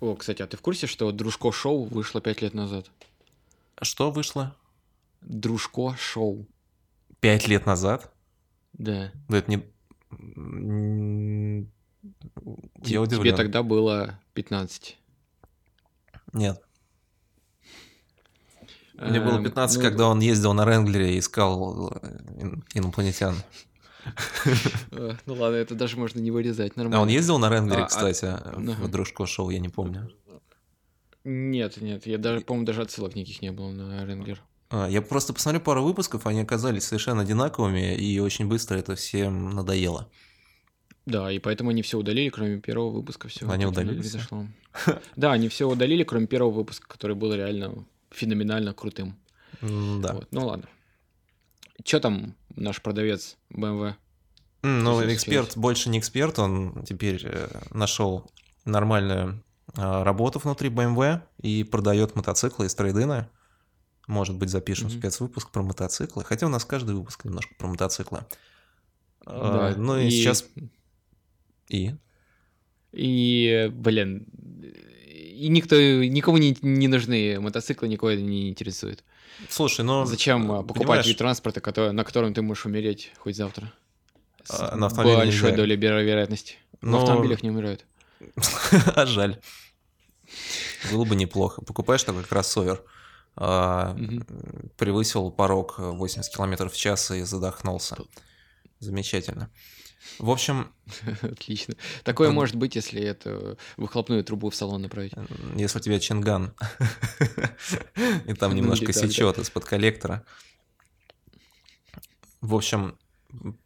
О, кстати, а ты в курсе, что Дружко Шоу вышло пять лет назад? Что вышло? Дружко Шоу. Пять лет назад? Да. Да это не... Я Тебе удивлен. тогда было 15. Нет. Мне было Эм, 15, ну, когда он ездил на Ренглере и искал ин- инопланетян. Э, Ну ладно, это даже можно не вырезать, А нормально. он ездил на Ренглере, А, а- кстати, в. Дружко шоу, я не помню. Нет, нет, я даже, по-моему, даже отсылок никаких не было на Ренглер. А, Я просто посмотрел пару выпусков, они оказались совершенно одинаковыми, и очень быстро это всем надоело. Да, и поэтому они все удалили, кроме первого выпуска. Все. Они удалили произошло. Да, они все удалили, кроме первого выпуска, который был реально феноменально крутым. Да. Вот, ну ладно. Че там наш продавец BMW? М, Ну, эксперт сказать? больше не эксперт, он теперь нашел нормальную а, работу внутри BMW и продает мотоциклы из трейдина. Может быть, запишем Мгм. спецвыпуск про мотоциклы. Хотя у нас каждый выпуск немножко про мотоциклы. А, Да, Ну и, сейчас... И? И, блин, и никто, никому не, не нужны мотоциклы, никого это не интересует. Слушай, ну... Зачем а, покупать понимаешь, вид транспорта, который- на котором ты можешь умереть хоть завтра? С А, на большой нельзя. долей веро- вероятности. На Но- автомобилях не умирают. А жаль. Было бы неплохо. Покупаешь такой кроссовер, а, превысил порог 80 км в час и задохнулся. Замечательно. В общем, Отлично. Такое может быть, если это выхлопную трубу в салон направить. если у тебя чинган, и там Ну, немножко сечет из-под коллектора. В общем,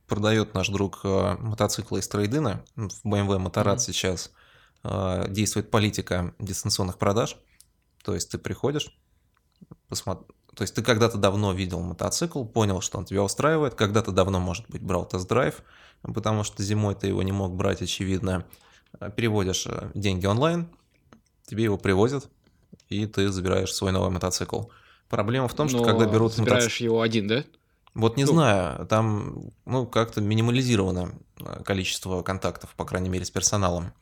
продает наш друг э, мотоциклы из трейдина. В BMW Моторад сейчас э, действует политика дистанционных продаж. То есть ты приходишь, посмо- то есть ты когда-то давно видел мотоцикл, понял, что он тебя устраивает, когда-то давно, может быть, брал тест-драйв, потому что зимой ты его не мог брать, очевидно. Э, Переводишь э, деньги онлайн, тебе его привозят, и ты забираешь свой новый мотоцикл. Проблема в том, что Но когда берут мотоцикл... собираешь его один, да? Вот не Ну. знаю, там, ну, как-то минимализировано э, количество контактов, по крайней мере, с персоналом.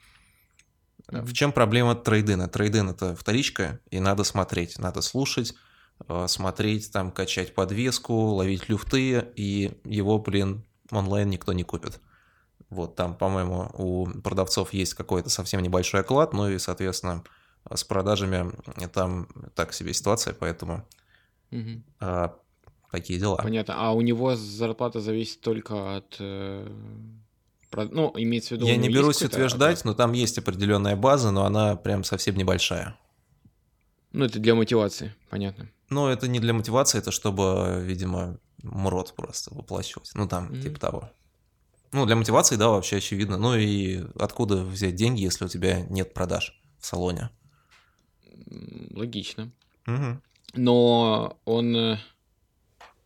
В чем проблема трейдина? Трейдин это вторичка, и надо смотреть, надо слушать, смотреть, там, качать подвеску, ловить люфты, и его, блин, онлайн никто не купит. Вот там, по-моему, у продавцов есть какой-то совсем небольшой оклад, ну и, соответственно, с продажами там так себе ситуация, поэтому Мгм. э, такие дела. Понятно. А у него зарплата зависит только от... э, Ну, имеется в виду... Я не берусь утверждать, оклад? но там есть определенная база, но она прям совсем небольшая. Ну, это для мотивации, понятно. Но это не для мотивации, это чтобы, видимо, мрот просто выплачивать. Ну, там, Мгм. типа того. Ну, для мотивации, да, вообще очевидно. Ну и откуда взять деньги, если у тебя нет продаж в салоне? Логично. Мгм. Но он... э,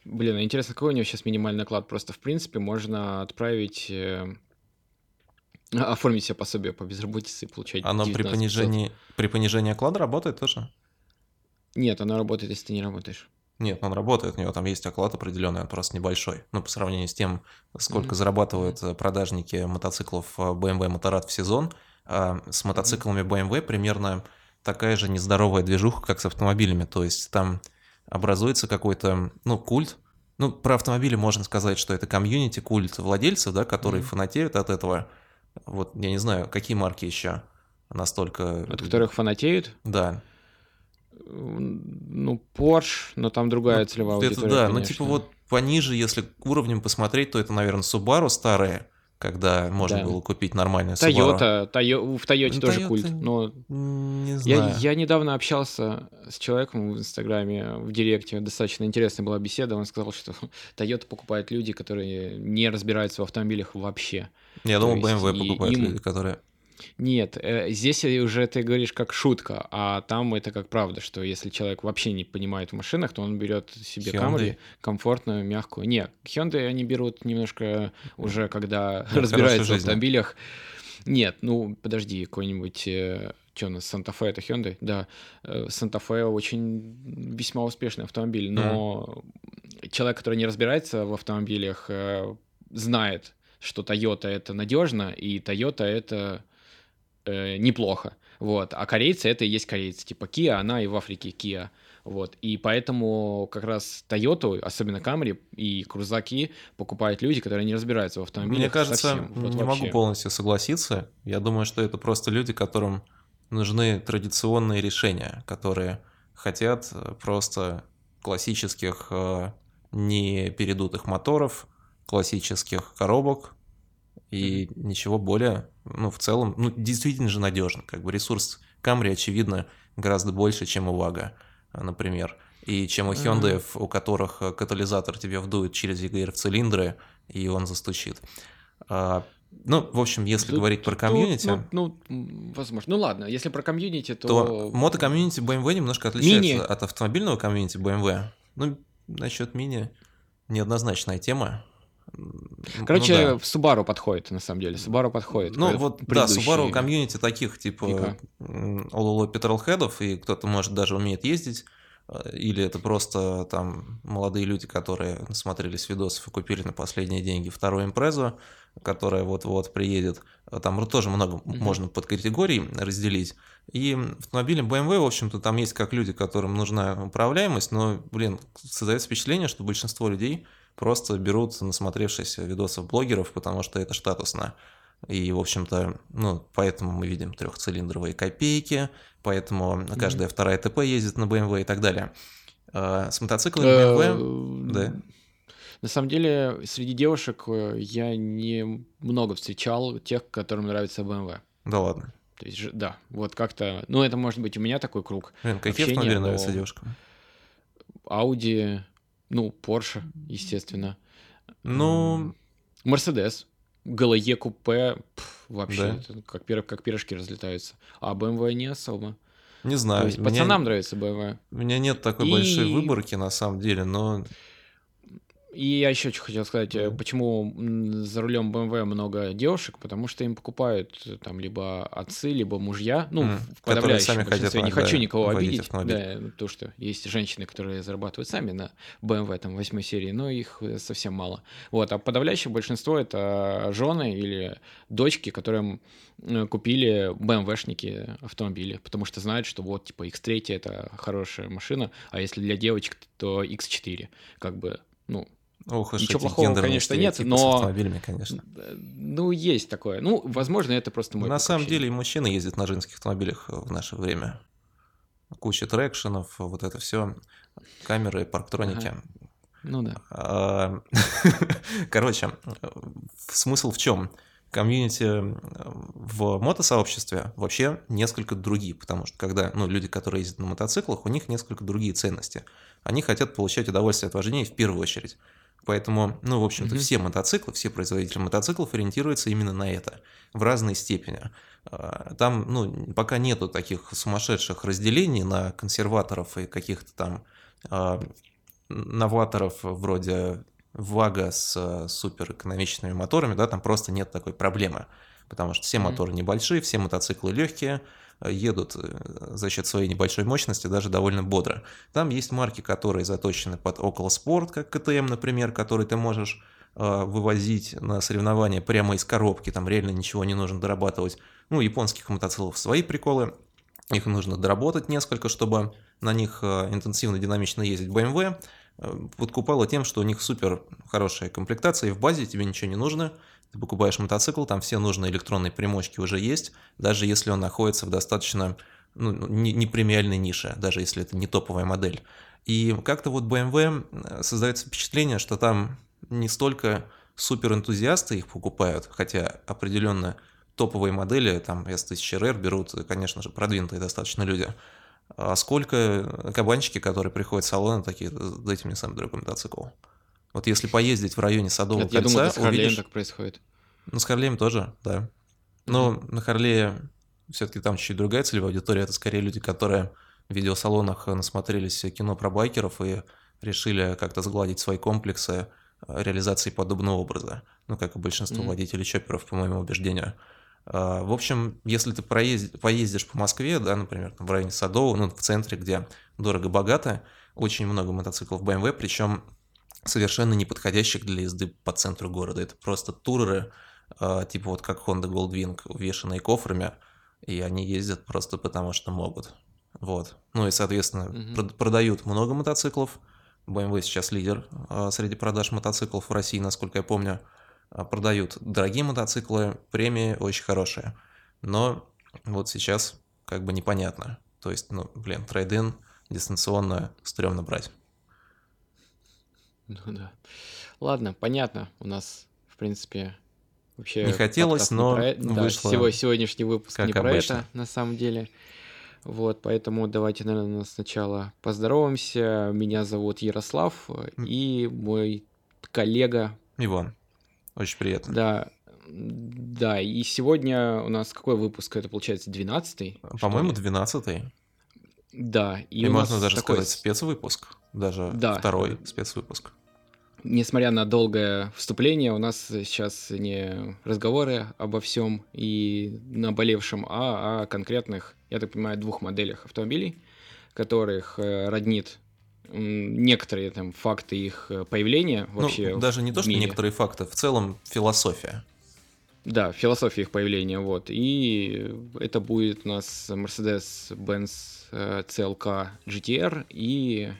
Блин, а интересно, какой у него сейчас минимальный оклад? Просто, в принципе, можно отправить... э, Оформить себе пособие по безработице и получать Оно при 19 500. понижении, при понижении оклада работает тоже? Нет, оно работает, если ты не работаешь. Нет, он работает, у него там есть оклад определенный, он просто небольшой. Ну, по сравнению с тем, сколько Мгм. зарабатывают э, продажники мотоциклов э, BMW Motorrad в сезон, а с мотоциклами BMW примерно такая же нездоровая движуха, как с автомобилями. То есть там образуется какой-то, ну, культ. Ну, про автомобили можно сказать, что это комьюнити, культ владельцев, да, которые Мгм. фанатеют от этого. Вот, я не знаю, какие марки еще настолько... От которых фанатеют. Да, Ну, Porsche, но там другая Ну, целевая это аудитория, да, ну конечно. типа вот пониже, если уровнем посмотреть, то это, наверное, Subaru старые, когда можно Да. было купить нормальную Subaru. Тойота, Тойо- в Тойоте Ну, тоже Toyota- культ. Но Не я, знаю. я недавно общался с человеком в Инстаграме, в Директе. Достаточно интересная была беседа. Он сказал, что Тойота покупают люди, которые не разбираются в автомобилях вообще. Я то думал, BMW покупают им- люди, которые... Нет, э, здесь уже ты говоришь как шутка, а там это как правда, что если человек вообще не понимает в машинах, то он берет себе Hyundai. Camry комфортную, мягкую. Нет, Hyundai они берут немножко уже, когда хорошей разбираются в автомобилях. Нет, ну подожди, какой-нибудь... что у нас, Санта-Фе это Hyundai? Да, э, Санта-Фе очень весьма успешный автомобиль, но человек, который не разбирается в автомобилях, э, знает, что Toyota это надежно, и Toyota это э, неплохо. Вот. А корейцы это и есть корейцы. Типа Kia, она и в Африке Kia. Вот. И поэтому как раз Toyota, особенно Camry и крузаки покупают люди, которые не разбираются в автомобилях Мне кажется, совсем. Вот не вообще. могу полностью согласиться. Я думаю, что это просто люди, которым нужны традиционные решения, которые хотят э, просто классических э, не передутых моторов, классических коробок и ничего более, ну, в целом, ну, действительно же надежно. Как бы ресурс Camry, очевидно, гораздо больше, чем у Vaga, э, например. И чем у Hyundai, у которых э, катализатор тебе вдует через EGR в цилиндры, и он застучит. А, ну, в общем, если Тут- говорить про тут, комьюнити, Ну, ну, м, возможно. Ну ладно, если про комьюнити, то... то мотокомьюнити BMW немножко отличается Мини. от автомобильного комьюнити BMW. Ну, насчет мини неоднозначная тема. Короче, ну, в Subaru подходит, на самом деле. Subaru подходит. да. Ну, вот, да, предыдущие. Subaru комьюнити таких, типа, ололо петролхедов, и кто-то, может, даже умеет ездить, э, или это просто там молодые люди, которые насмотрелись видосов и купили на последние деньги вторую импрезу, которая вот-вот приедет. Э, Там тоже много Мгм. можно под категорий разделить. И автомобили BMW, в общем-то, там есть как люди, которым нужна управляемость, но, блин, создается впечатление, что большинство людей просто берут насмотревшись видосов блогеров, потому что это статусно. И, в общем-то, ну, поэтому мы видим трехцилиндровые копейки, поэтому каждая вторая ТП ездит на BMW и так далее. А, С мотоциклами BMW, Э, да. На самом деле, среди девушек э, я не много встречал тех, которым нравится BMW. да ладно. То есть, да, вот как-то... Ну, это может быть у меня такой круг. Блин, какие автомобили но- нравятся девушкам? Audi, ну, Porsche, естественно. Ну, Мерседес. GLE купе, пф, вообще, Да. как, пир- как пирожки разлетаются. А BMW не особо. не То знаю. есть меня- пацанам нравится BMW. У меня нет такой И- большой выборки, на самом деле, но И я еще что хотел сказать, Да. почему за рулем BMW много девушек, потому что им покупают э, там либо отцы, либо мужья, ну, М, в подавляющем сами хотят большинстве. Не хочу никого обидеть, автомобиль. да, ну, то, что есть женщины, которые зарабатывают сами на BMW там восьмой серии, но их э, совсем мало. Вот, а подавляющее большинство это жены или дочки, которым купили BMW-шники автомобили, потому что знают, что вот, типа, X3 это хорошая машина, а если для девочек, то X4, как бы, ну, ох уж Ничего плохого, конечно, нет, стереотипы с но- автомобилями, конечно. Ну, есть такое. Ну, возможно, это просто мой На самом деле и мужчины ездят на женских автомобилях в наше время. Куча трекшенов, вот это все, камеры, парктроники. Ну да. А, Короче, смысл в чем? Комьюнити э, в мотосообществе вообще несколько другие, потому что когда ну, люди, которые ездят на мотоциклах, у них несколько другие ценности. Они хотят получать удовольствие от вождения в первую очередь. Поэтому, ну, в общем-то, Мгм. все мотоциклы, все производители мотоциклов ориентируются именно на это в разной степени. А, Там, ну, пока нету таких сумасшедших разделений на консерваторов и каких-то там а, новаторов вроде Вага с э, суперэкономичными моторами, да, там просто нет такой проблемы. Потому что все Мгм. моторы небольшие, все мотоциклы легкие, э, едут э, за счет своей небольшой мощности даже довольно бодро. Там есть марки, которые заточены под около спорт, как КТМ, например, который ты можешь э, вывозить на соревнования прямо из коробки, там реально ничего не нужно дорабатывать. Ну, японских мотоциклов свои приколы, их нужно доработать несколько, чтобы на них э, интенсивно, динамично ездить. BMW э, подкупала тем, что у них супер хорошая комплектация, и в базе тебе ничего не нужно. Ты покупаешь мотоцикл, там все нужные электронные примочки уже есть, даже если он находится в достаточно ну, не, не премиальной нише, даже если это не топовая модель. И как-то вот BMW э, создается впечатление, что там не столько суперэнтузиасты их покупают, хотя определенно топовые модели, там S1000RR берут, конечно же, продвинутые достаточно люди, а сколько кабанчики, которые приходят в салон, такие, дайте мне самый дорогой мотоцикл. Вот если поездить в районе Садового Нет, я кольца, думаю, это с Харлеем увидишь... так происходит. Ну, с Харлеем тоже, да. Но на Харлее все-таки там чуть-чуть другая целевая аудитория. Это скорее люди, которые в видеосалонах насмотрелись кино про байкеров и решили как-то сгладить свои комплексы э, реализации подобного образа. Ну, как и большинство Мгм. водителей чопперов, по моему убеждению. А, В общем, если ты проезд- поездишь по Москве, да, например, в районе Садового, ну, в центре, где дорого-богато, очень много мотоциклов BMW, причем совершенно не подходящих для езды по центру города. Это просто туреры, а, типа вот как Honda Goldwing, увешанные кофрами, и они ездят просто потому, что могут. Вот. Ну и, соответственно, Мгм. прод- продают много мотоциклов. BMW сейчас лидер а, среди продаж мотоциклов в России, насколько я помню. А, Продают дорогие мотоциклы, премии очень хорошие. Но вот сейчас как бы непонятно. То есть, ну, блин, трейдин дистанционно стрёмно брать. Ну да. Ладно, понятно. У нас, в принципе, вообще Не хотелось, не но про э- да, вышло сего- сегодняшний выпуск не про обычно. это, на самом деле. Вот, поэтому давайте, наверное, сначала поздороваемся. Меня зовут Ярослав, и мой коллега, Иван, очень приятно. да, да, и сегодня у нас какой выпуск? Это получается 12 По-моему, 12 Да, и, И, можно даже такой сказать спецвыпуск. Даже Да. второй спецвыпуск. несмотря на долгое вступление, у нас сейчас не разговоры обо всем и наболевшем, а о конкретных, я так понимаю, двух моделях автомобилей, которых э, роднит некоторые там факты их э, появления вообще. ну, даже не то, что мире. некоторые факты, в целом философия. Да, философия их появления, вот. И это будет у нас Mercedes-Benz э, CLK GTR и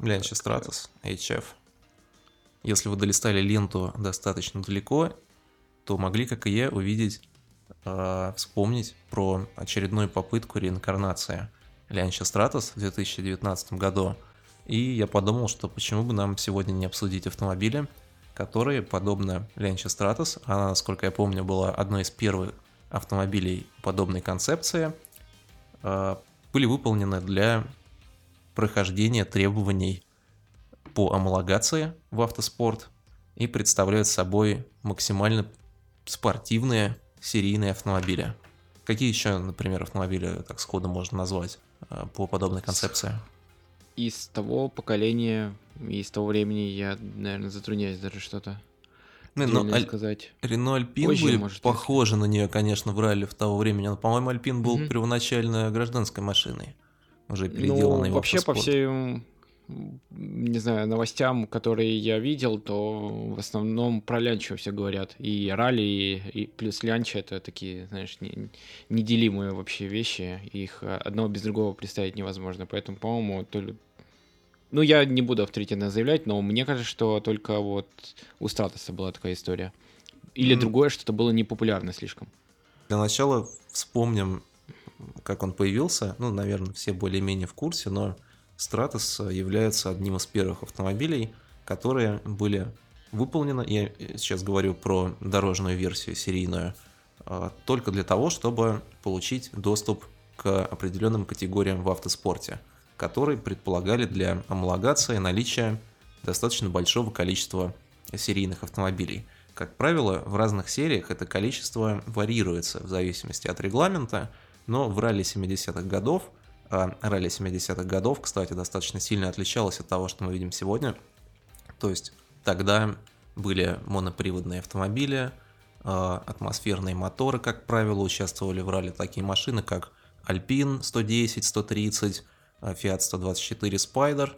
Лянча Стратос, HF. Если вы долистали ленту достаточно далеко, то могли, как и я, увидеть, э, вспомнить про очередную попытку реинкарнации Лянча Стратос в 2019 году. И я подумал, что почему бы нам сегодня не обсудить автомобили, которые, подобно Лянча Стратос, она, насколько я помню, была одной из первых автомобилей подобной концепции, э, были выполнены для прохождения требований по амалогации в автоспорт и представляют собой максимально спортивные серийные автомобили. Какие еще, например, автомобили так сходу можно назвать э, по подобной концепции? Из того поколения, из того времени я, наверное, затрудняюсь даже что-то Ну, ну, Аль- сказать. Рено Альпин Позже, были может, похожи на нее, конечно, в ралли в того времени, но, по-моему, Альпин был Мгм. первоначально гражданской машиной, уже переделанной Ну, вообще по автоспорт. Не знаю, новостям, которые я видел, то в основном про лянчу все говорят. И ралли, и, и плюс лянча это такие, знаешь, не- неделимые вообще вещи. Их э, одного без другого представить невозможно. Поэтому, по-моему, то ли... Ну, я не буду авторитетно заявлять, но мне кажется, что только вот у Стратоса была такая история. Или М. другое, что-то было непопулярно слишком. Для начала вспомним, как он появился. Ну, наверное, все более-менее в курсе, но Stratos является одним из первых автомобилей, которые были выполнены, я сейчас говорю про дорожную версию серийную, а, только для того, чтобы получить доступ к определенным категориям в автоспорте, которые предполагали для амалогации наличие достаточно большого количества серийных автомобилей. Как правило, в разных сериях это количество варьируется в зависимости от регламента, но в ралли 70-х годов, ралли 70-х годов, кстати, достаточно сильно отличалось от того, что мы видим сегодня. То есть тогда были моноприводные автомобили, а, атмосферные моторы, как правило, участвовали в ралли такие машины, как Alpine 110, 130, а, Fiat 124 Spider,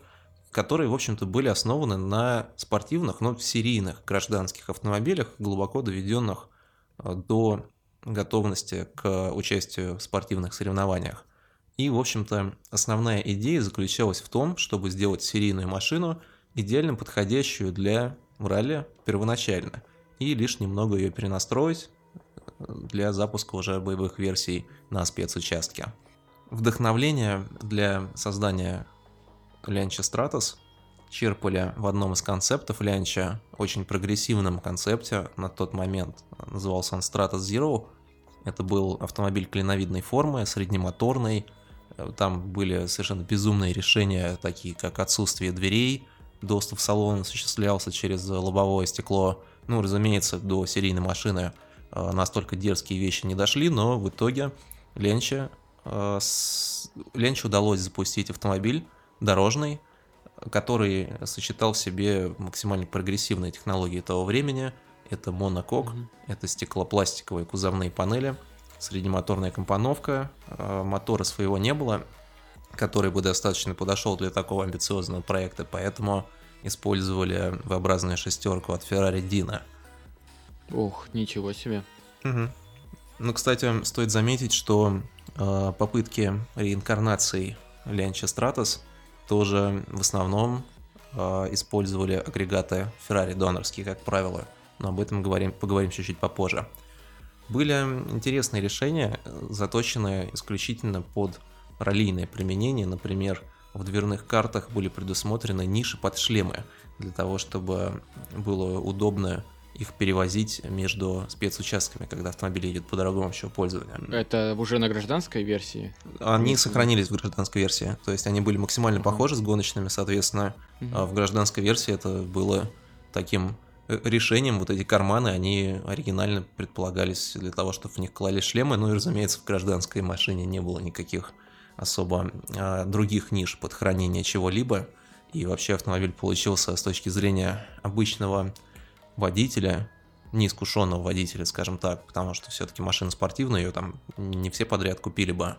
которые, в общем-то, были основаны на спортивных, но серийных гражданских автомобилях, глубоко доведенных а, до готовности к участию в спортивных соревнованиях. И, в общем-то, основная идея заключалась в том, чтобы сделать серийную машину идеально подходящую для ралли первоначально, и лишь немного ее перенастроить э, для запуска уже боевых версий на спецучастке. Вдохновление для создания Лянча Stratos черпали в одном из концептов Лянча, очень прогрессивном концепте на тот момент, назывался он Stratos Zero. Это был автомобиль клиновидной формы, среднемоторный, там были совершенно безумные решения, такие как отсутствие дверей, доступ в салон осуществлялся через лобовое стекло. Ну, разумеется, до серийной машины э, настолько дерзкие вещи не дошли, но в итоге Ленче, э. Ленче удалось запустить автомобиль дорожный, который сочетал в себе максимально прогрессивные технологии того времени. Это монокок, Мгм. это стеклопластиковые кузовные панели, среднемоторная компоновка, э, мотора своего не было, который бы достаточно подошел для такого амбициозного проекта, поэтому использовали V-образную шестерку от Ferrari Dino. Ох, ничего себе. Ну, кстати, стоит заметить, что э, попытки реинкарнации Лянча Стратос тоже в основном э, использовали агрегаты Ferrari донорские, как правило. Но об этом говорим, поговорим чуть-чуть попозже. Были интересные решения, заточенные исключительно под раллийное применение. Например, в дверных картах были предусмотрены ниши под шлемы, для того, чтобы было удобно их перевозить между спецучастками, когда автомобиль едет по дорогам общего пользования. Это уже на гражданской версии? Они сохранились в гражданской версии, то есть они были максимально uh-huh. похожи с гоночными, соответственно, uh-huh. в гражданской версии это было таким э, решением, вот эти карманы, они оригинально предполагались для того, чтобы в них клали шлемы, ну и, разумеется, в гражданской машине не было никаких особо а, других ниш под хранение чего-либо, и вообще автомобиль получился с точки зрения обычного водителя, неискушенного водителя, скажем так, потому что все-таки машина спортивная, ее там не все подряд купили бы.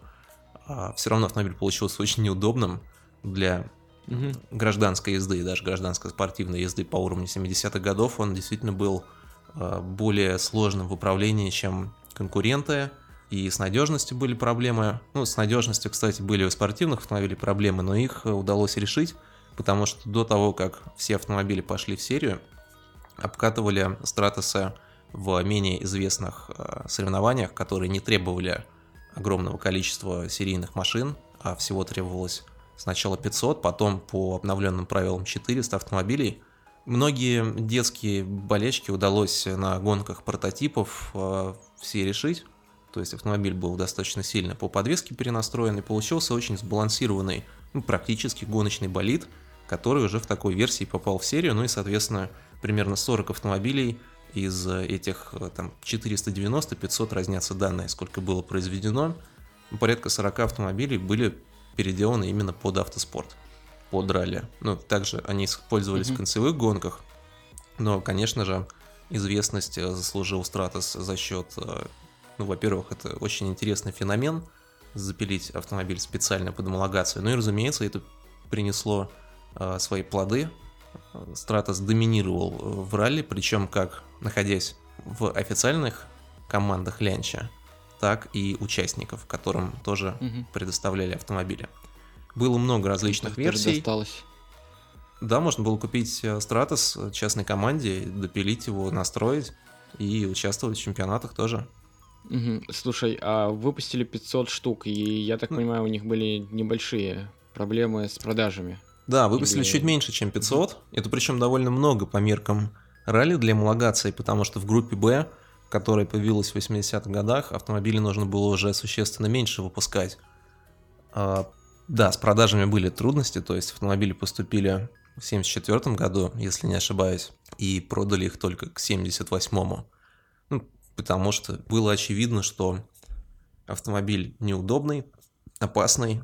А все равно автомобиль получился очень неудобным для угу. гражданской езды, даже гражданской спортивной езды по уровню 70-х годов. Он действительно был а, более сложным в управлении, чем конкуренты. И с надежностью были проблемы. Ну, с надежностью, кстати, были у спортивных автомобилей проблемы, но их удалось решить, потому что до того, как все автомобили пошли в серию, обкатывали Стратосы в менее известных э, соревнованиях, которые не требовали огромного количества серийных машин, а всего требовалось сначала 500, потом по обновленным правилам 400 автомобилей. Многие детские болечки удалось на гонках прототипов э, все решить. То есть автомобиль был достаточно сильно по подвеске перенастроен и получился очень сбалансированный, ну, практически гоночный болид, который уже в такой версии попал в серию, ну и, соответственно, примерно 40 автомобилей из этих э, там 490-500 разнятся данные, сколько было произведено. Порядка 40 автомобилей были переделаны именно под автоспорт, под ралли. Ну, также они использовались mm-hmm. в концевых гонках, но, конечно же, известность э, заслужил Стратос за счет, э, ну, во-первых, это очень интересный феномен, запилить автомобиль специально под homологацию, ну и, разумеется, это принесло свои плоды, Стратос доминировал э, в ралли, причем как находясь в официальных командах Лянча, так и участников, которым тоже угу. предоставляли автомобили. Было много различных Что версий. Досталось. Да, можно было купить э, Стратос частной команде, допилить его, настроить и участвовать в чемпионатах тоже. Угу. Слушай, а выпустили 500 штук, и я так ну, понимаю, у них были небольшие проблемы с продажами. Да, выпустили Или... чуть меньше, чем 500. Это причем довольно много по меркам ралли для эмулагации, потому что в группе Б, которая появилась в 80-х годах, автомобили нужно было уже существенно меньше выпускать. А, да, с продажами были трудности, то есть автомобили поступили в 74 году, если не ошибаюсь, и продали их только к 78-му. Ну, потому что было очевидно, что автомобиль неудобный, опасный,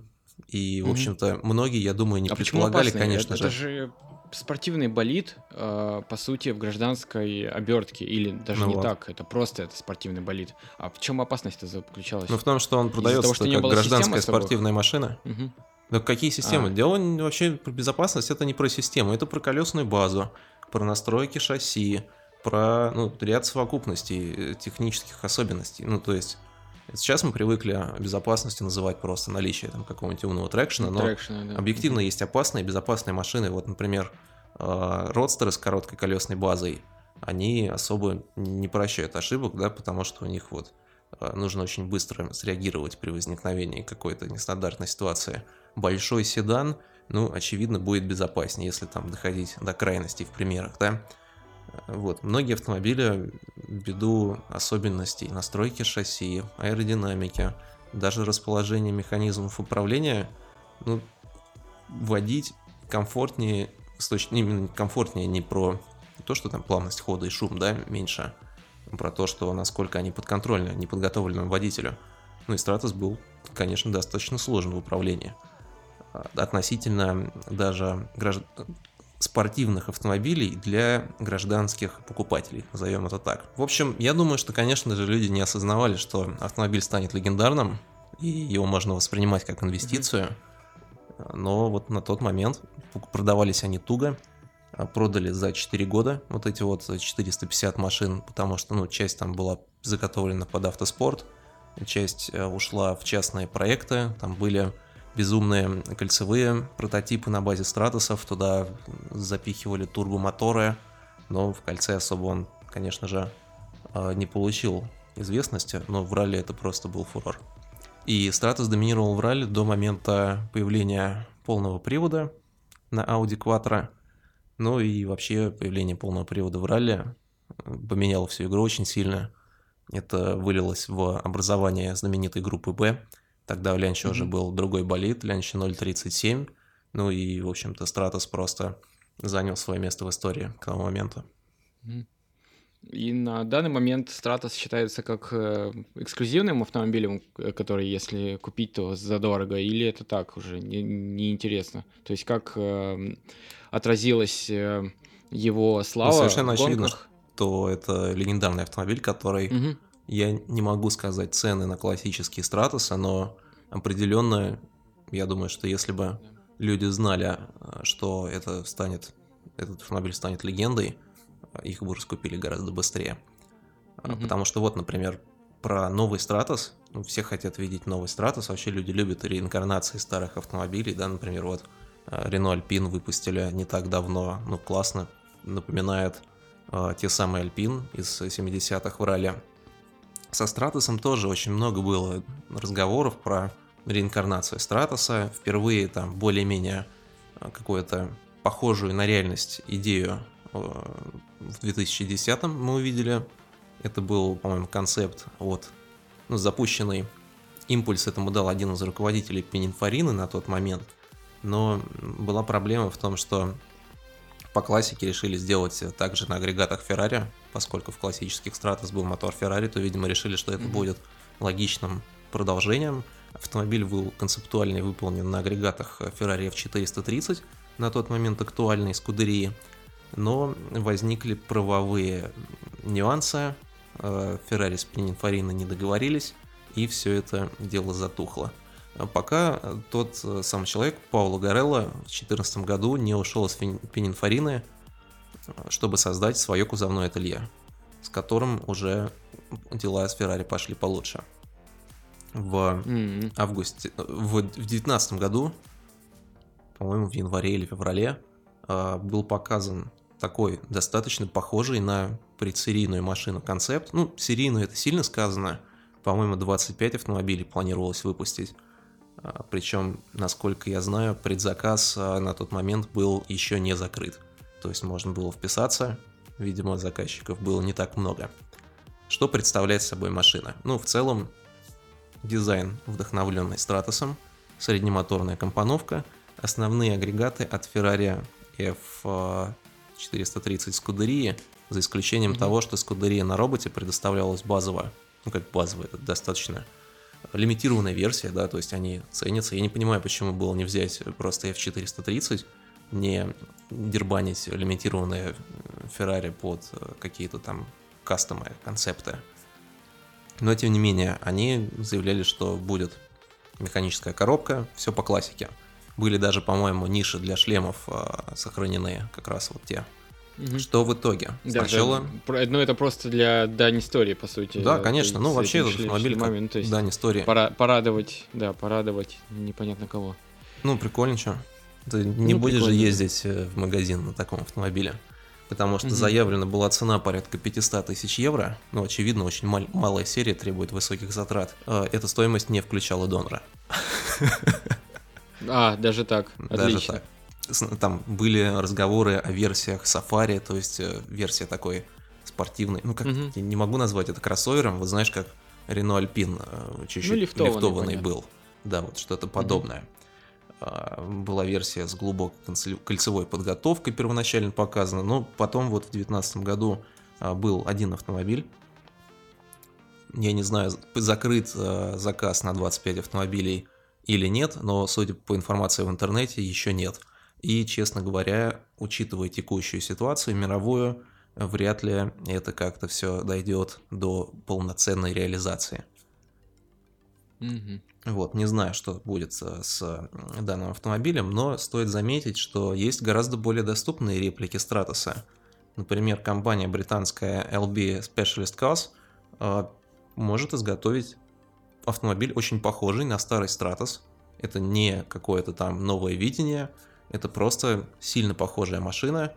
и, в общем-то, многие, я думаю, не а предполагали, конечно это, же. Это же спортивный болид, э, по сути, в гражданской обертке. Или даже ну не вот. так, это просто это спортивный болид. А в чем опасность-то заключалась? Ну, в том, что он продается того, что как гражданская спортивная машина. Угу. Да какие системы? А. Дело вообще про безопасность, это не про систему, это про колесную базу, про настройки шасси, про ну, ряд совокупностей э, технических особенностей. Ну, то есть Сейчас мы привыкли безопасности называть просто наличие там какого-нибудь умного трекшена, но трекшена, да. объективно есть опасные и безопасные машины. Вот, например, э, родстеры с короткой колесной базой, они особо не прощают ошибок, да, потому что у них вот э, нужно очень быстро среагировать при возникновении какой-то нестандартной ситуации. Большой седан, ну, очевидно, будет безопаснее, если там доходить до крайностей в примерах, да. Вот. Многие автомобили ввиду особенностей настройки шасси, аэродинамики, даже расположения механизмов управления, ну, водить комфортнее, с точки, именно комфортнее не про то, что там плавность хода и шум, да, меньше, а про то, что насколько они подконтрольны неподготовленному водителю. Ну и Stratos был, конечно, достаточно сложен в управлении. Относительно даже граждан спортивных автомобилей для гражданских покупателей, назовем это так. В общем, я думаю, что, конечно же, люди не осознавали, что автомобиль станет легендарным, и его можно воспринимать как инвестицию. Но вот на тот момент продавались они туго, а продали за 4 года вот эти вот 450 машин, потому что, ну, часть там была заготовлена под автоспорт, часть э, ушла в частные проекты, там были безумные кольцевые прототипы на базе стратусов, туда запихивали турбомоторы, но в кольце особо он, конечно же, э, не получил известности, но в ралли это просто был фурор. И Stratus доминировал в ралли до момента появления полного привода на Audi Quattro, ну и вообще появление полного привода в ралли поменяло всю игру очень сильно. Это вылилось в образование знаменитой группы Б. Тогда у Лянча mm-hmm. уже был другой болид, Лянча 0.37. Ну и, в общем-то, Стратос просто занял свое место в истории к тому моменту. И на данный момент Stratos считается как э, эксклюзивным автомобилем, э, который, если купить, то задорого, или это так уже неинтересно? Не то есть как э, отразилась э, его слава ну, совершенно в очевидно, что это легендарный автомобиль, который угу. Я не могу сказать цены на классические Стратосы, но определенно, я думаю, что если бы люди знали, э, что это станет, этот автомобиль станет легендой, их бы раскупили гораздо быстрее. Угу. Потому что вот, например, про новый Стратос, ну, все хотят видеть новый Стратос, вообще люди любят реинкарнации старых автомобилей, да, например, вот Renault Alpine выпустили не так давно, ну классно, напоминает э, те самые Alpine из 70-х в ралли. Со Стратосом тоже очень много было разговоров про реинкарнацию Стратоса. Впервые там более-менее э, какую-то похожую на реальность идею э, в 2010 мы увидели. Это был, по-моему, концепт от ну, запущенный импульс этому дал один из руководителей Пенинфорины на тот момент – но была проблема в том, что по классике решили сделать также на агрегатах Ferrari, поскольку в классических Stratos был мотор Ferrari, то, видимо, решили, что это mm-hmm. будет логичным продолжением. Автомобиль был концептуально выполнен на агрегатах Ferrari F430, на тот момент актуальной Скудерии, но возникли правовые нюансы, Ferrari э, с Pininfarina не договорились, и все это дело затухло пока тот э, сам человек, Пауло Гарелло, в 2014 году не ушел из Пенинфорины, э, чтобы создать свое кузовное ателье, с которым уже дела с Феррари пошли получше. В mm-hmm. августе, в 2019 году, по-моему, в январе или феврале, э, был показан такой достаточно похожий на предсерийную машину концепт. Ну, серийную это сильно сказано. По-моему, 25 автомобилей планировалось выпустить. А, Причем, насколько я знаю, предзаказ а, на тот момент был еще не закрыт. То есть можно было вписаться, видимо, заказчиков было не так много. Что представляет собой машина? Ну, в целом, дизайн, вдохновленный Стратосом, среднемоторная компоновка, основные агрегаты от Ferrari F430 Scuderia, за исключением mm-hmm. того, что Scuderia на роботе предоставлялась базово, ну как базово, это достаточно лимитированная версия, да, то есть они ценятся. Я не понимаю, почему было не взять просто F430, не дербанить лимитированные Ferrari под э, какие-то там кастомы, концепты. Но тем не менее, они заявляли, что будет механическая коробка, все по классике. Были даже, по-моему, ниши для шлемов э, сохранены, как раз вот те Угу. Что в итоге? Да, Сначала... Да, ну, это просто для дань истории, по сути. Да, конечно. Ну, вообще, этот автомобиль как то есть дань истории. Пора, порадовать, да, порадовать непонятно кого. Ну, прикольно, что. Ты не ну, будешь прикольно. же ездить э, в магазин на таком автомобиле. Потому что угу. заявлена была цена порядка 500 тысяч евро. Ну, очевидно, очень мал- малая серия требует высоких затрат. Э, эта стоимость не включала донора. А, даже так. Даже так там были разговоры о версиях Safari, то есть э, версия такой спортивной. Ну, как угу. не могу назвать это кроссовером, вот знаешь, как Renault Alpine э, чуть-чуть ну, лифтованный, лифтованный был. Да, вот что-то подобное. Угу. Была версия с глубокой кольцевой подготовкой первоначально показана, но потом вот в 2019 году а, был один автомобиль. Я не знаю, закрыт э, заказ на 25 автомобилей или нет, но судя по информации в интернете, еще нет. И, честно говоря, учитывая текущую ситуацию мировую, вряд ли это как-то все дойдет до полноценной реализации. Mm-hmm. Вот, не знаю, что будет с данным автомобилем, но стоит заметить, что есть гораздо более доступные реплики Стратоса. Например, компания британская LB Specialist Cars э, может изготовить автомобиль очень похожий на старый Stratos. Это не какое-то там новое видение, это просто сильно похожая машина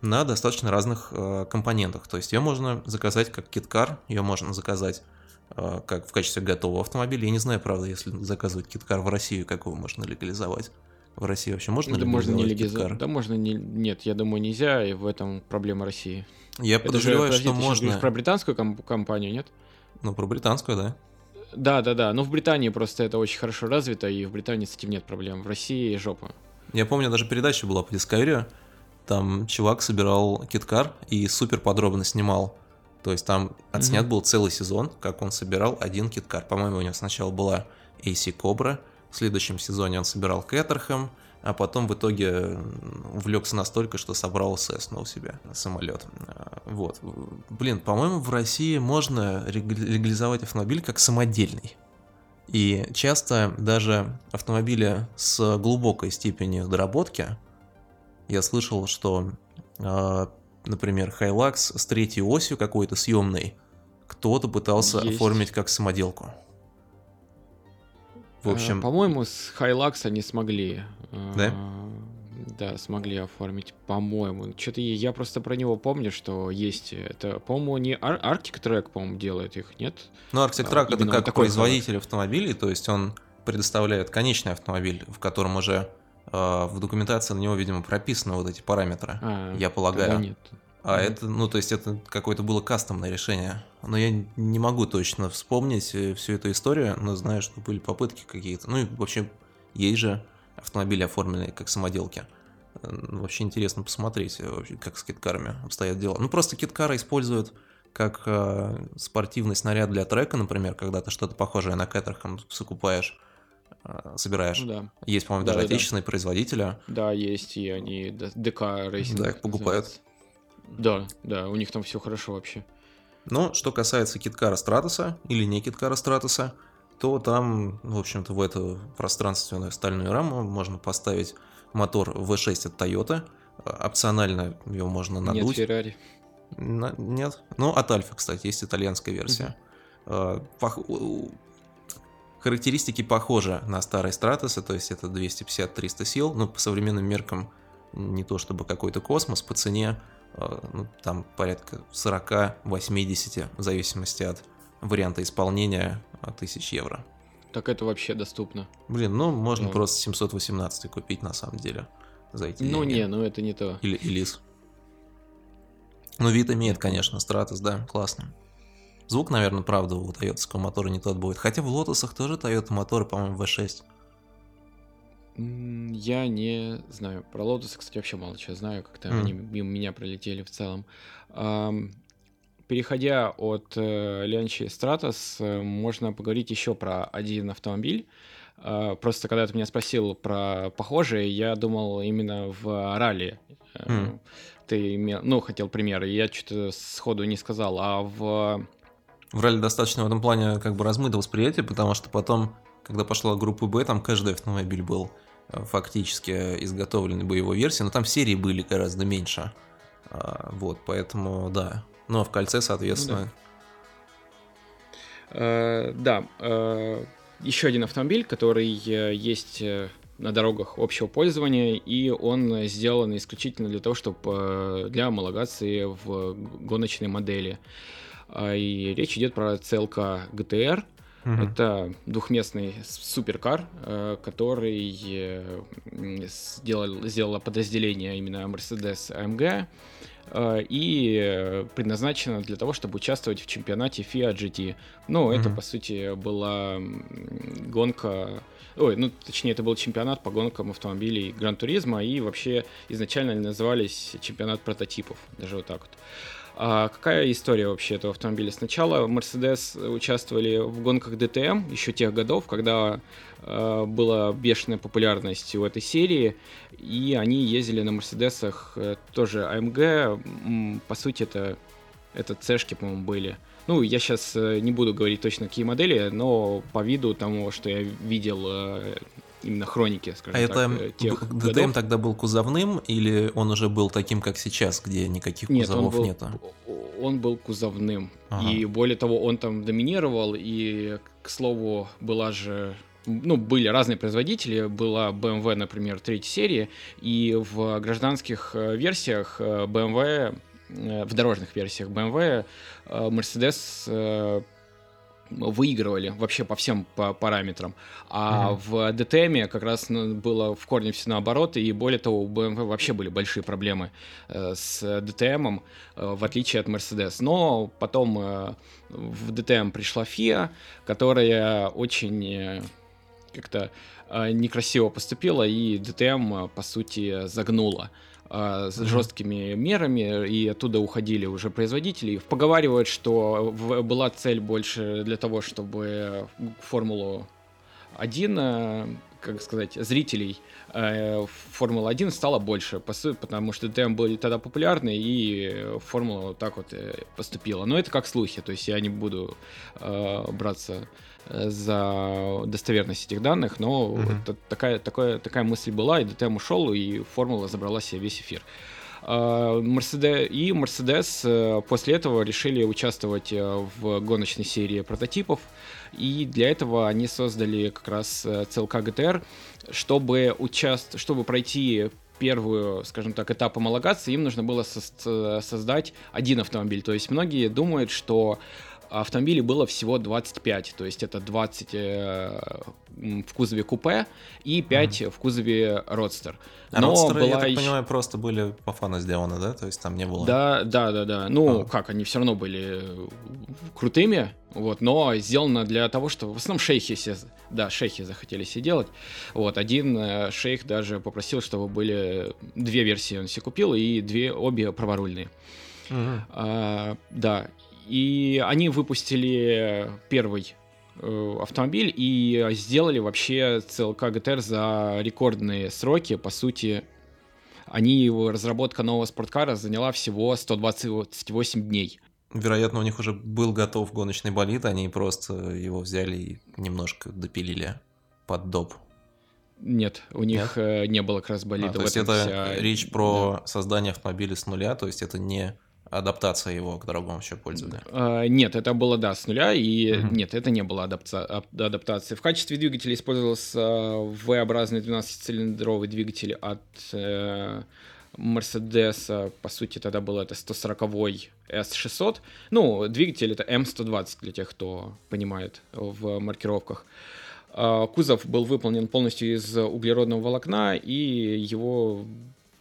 на достаточно разных э, компонентах. То есть ее можно заказать как киткар, ее можно заказать э, как в качестве готового автомобиля. Я не знаю, правда, если заказывать киткар в Россию, как его можно легализовать. В России вообще можно да можно не легализовать. Да можно не... Нет, я думаю, нельзя, и в этом проблема России. Я Это же, подозреваю, подожди, что ты можно. про британскую ком- компанию, нет? Ну, про британскую, да. Да, да, да. Но в Британии просто это очень хорошо развито, и в Британии с этим нет проблем. В России жопа. Я помню, даже передача была по Discovery, там чувак собирал киткар и супер подробно снимал. То есть там отснят Мгм. был целый сезон, как он собирал один киткар. По-моему, у него сначала была AC Cobra, в следующем сезоне он собирал Кэтерхэм, а потом в итоге увлекся настолько, что собрал Cessna у себя, самолет. Вот. Блин, по-моему, в России можно легализовать автомобиль как самодельный. И часто даже автомобили с глубокой степенью доработки, я слышал, что, э, например, Hilux с третьей осью какой-то съемной кто-то пытался Есть. оформить как самоделку. В А, общем, по-моему, с Hilux они смогли. а, Да? Да, смогли оформить, по-моему. Что-то я просто про него помню, что есть. Это, по-моему, не Ар- Arctic Track, по-моему, делает их, нет? ну, Arctic а, Track это именно как такой производитель автомобилей, то есть он предоставляет конечный автомобиль, в котором уже э, в документации на него, видимо, прописаны вот эти параметры. А, Я полагаю. нет. А Мгм. это, ну, то есть это какое-то было кастомное решение. Но я не могу точно вспомнить э, всю эту историю, но знаю, что были попытки какие-то. Ну и вообще есть же автомобили, оформленные как самоделки. Ну, Вообще интересно посмотреть, э, вообще, как с киткарами обстоят дела. Ну просто киткары используют как э, спортивный снаряд для трека, например, когда ты что-то похожее на Caterham закупаешь, э, собираешь. Ну да. Есть, по-моему, даже Да-да-да. отечественные производители. Да, есть, и они DK Racing. Да, их покупают. Да, да, у них там все хорошо вообще. Но что касается киткара Стратоса или не киткара Стратоса, то там, в общем-то, в эту пространственную стальную раму можно поставить мотор V6 от Toyota. А, Опционально его можно Нет надуть. Феррари. На- Нет. Ну, от Альфа, кстати, есть итальянская версия. А, пох- Характеристики похожи на старые Стратосы, то есть это 250-300 сил, но по современным меркам не то чтобы какой-то космос, по цене а, ну, там порядка 40-80, в зависимости от варианта исполнения, а, тысяч евро. Так это вообще доступно. Блин, ну можно Да. просто 718 купить на самом деле за эти Ну не, ну это не то. Или Элис. Ну, вид имеет, конечно, Стратос, да, классно. Звук, наверное, правда, у тойотского мотора не тот будет. Хотя в Лотосах тоже Toyota моторы, по-моему, V6. М, Я не знаю. Про Lotus, кстати, вообще мало чего знаю. Как-то М. они мимо меня пролетели в целом. Переходя от э, Stratos, э, можно поговорить еще про один автомобиль. А, Просто когда ты меня спросил про похожие, я думал именно в ралли. Э, М. Ты имел, ну, хотел пример, я что-то сходу не сказал, а в... В ралли достаточно в этом плане как бы размыто восприятие, потому что потом, когда пошла группа Б, там каждый автомобиль был э, фактически изготовленной боевой версии, но там серии были гораздо меньше. А, Вот, поэтому да. Ну а в кольце, соответственно, Э, Да, э, еще один автомобиль, который э, есть на дорогах общего пользования, и он сделан исключительно для того, чтобы для homологации в гоночной модели. А, И речь идет про CLK GTR. Мгм. Это двухместный суперкар, который сделал, сделало подразделение именно Mercedes AMG и э, предназначено для того, чтобы участвовать в чемпионате FIA GT. Ну, это, Мгм. по сути, была гонка... Ой, ну, точнее, это был чемпионат по гонкам автомобилей Гран Туризма, и вообще изначально они назывались чемпионат прототипов, даже вот так вот. А какая история вообще этого автомобиля? Сначала Mercedes участвовали в гонках DTM еще тех годов, когда э, была бешеная популярность у этой серии, и они ездили на Мерседесах э, тоже AMG, м, по сути это это цешки, по-моему, были. Ну, я сейчас не буду говорить точно какие модели, но по виду тому, что я видел э, именно хроники, скажем а так, это тех ДТМ годов. тогда был кузовным или он уже был таким, как сейчас, где никаких Нет, он кузовов был, нету? он был кузовным. Ага. И более того, он там доминировал. И, к слову, была же ну, были разные производители, была BMW, например, третьей серии, и в гражданских э, версиях э, BMW, э, в дорожных версиях BMW, э, Mercedes выигрывали вообще по всем па- параметрам. А Мгм. в DTM как раз ну, было в корне все наоборот, и более того, у BMW вообще были большие проблемы э, с DTM, э, в отличие от Mercedes. Но потом э, в DTM пришла FIA, которая очень как-то некрасиво поступила, и DTM, по сути, загнула э, с жесткими мерами, и оттуда уходили уже производители. Поговаривают, что в- была цель больше для того, чтобы Формулу 1, э, как сказать, зрителей э, Формулы-1 стало больше, потому что ДТМ были тогда популярны, и Формула вот так вот э, поступила. Но это как слухи, то есть я не буду э, браться э, за достоверность этих данных, но Мгм. вот та- такая, такая, такая мысль была, и ДТМ ушел, и Формула забрала себе весь эфир. А, Мерседе- И Мерседес э, после этого решили участвовать э, в гоночной серии прототипов, и для этого они создали как раз э, CLK GTR, чтобы, участ... чтобы пройти первую, скажем так, этап homологации, им нужно было сос- создать один автомобиль. То есть многие думают, что автомобилей было всего 25, то есть это 20 э, в кузове купе и 5 в кузове родстер. А Но родстеры, я была так ещё- понимаю, просто были по фану сделаны, да? То есть там не было... Да, да, да, да. Ну, А. как, они все равно были э, крутыми, вот, но сделано для того, что в основном шейхи все, да, шейхи захотели себе делать. Вот, один э, шейх даже попросил, чтобы были две версии он себе купил, и две, обе праворульные. Мгм. А, да, и они выпустили первый э, автомобиль и сделали вообще CLK GTR за рекордные сроки. По сути, они его разработка нового спорткара заняла всего 128 дней. Вероятно, у них уже был готов гоночный болид, они просто его взяли и немножко допилили под доп. Нет, у них э, не было как раз А, болида. то в есть это вся- речь про создание автомобиля с нуля, то есть это не адаптация его к дорогому еще пользователю. А, Нет, это было, да, с нуля, и Мгм. нет, это не было адапта- ап- адаптации. В качестве двигателя использовался V-образный 12-цилиндровый двигатель от э, Mercedes, по сути, тогда был это 140 S600. Ну, двигатель это M120 для тех, кто понимает в маркировках. Кузов был выполнен полностью из углеродного волокна, и его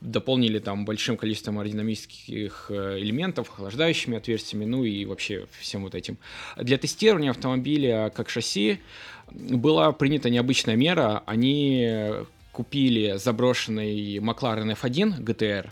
дополнили там большим количеством аэродинамических э, элементов, охлаждающими отверстиями, ну и вообще всем вот этим. Для тестирования автомобиля как шасси была принята необычная мера. Они купили заброшенный McLaren F1 GTR,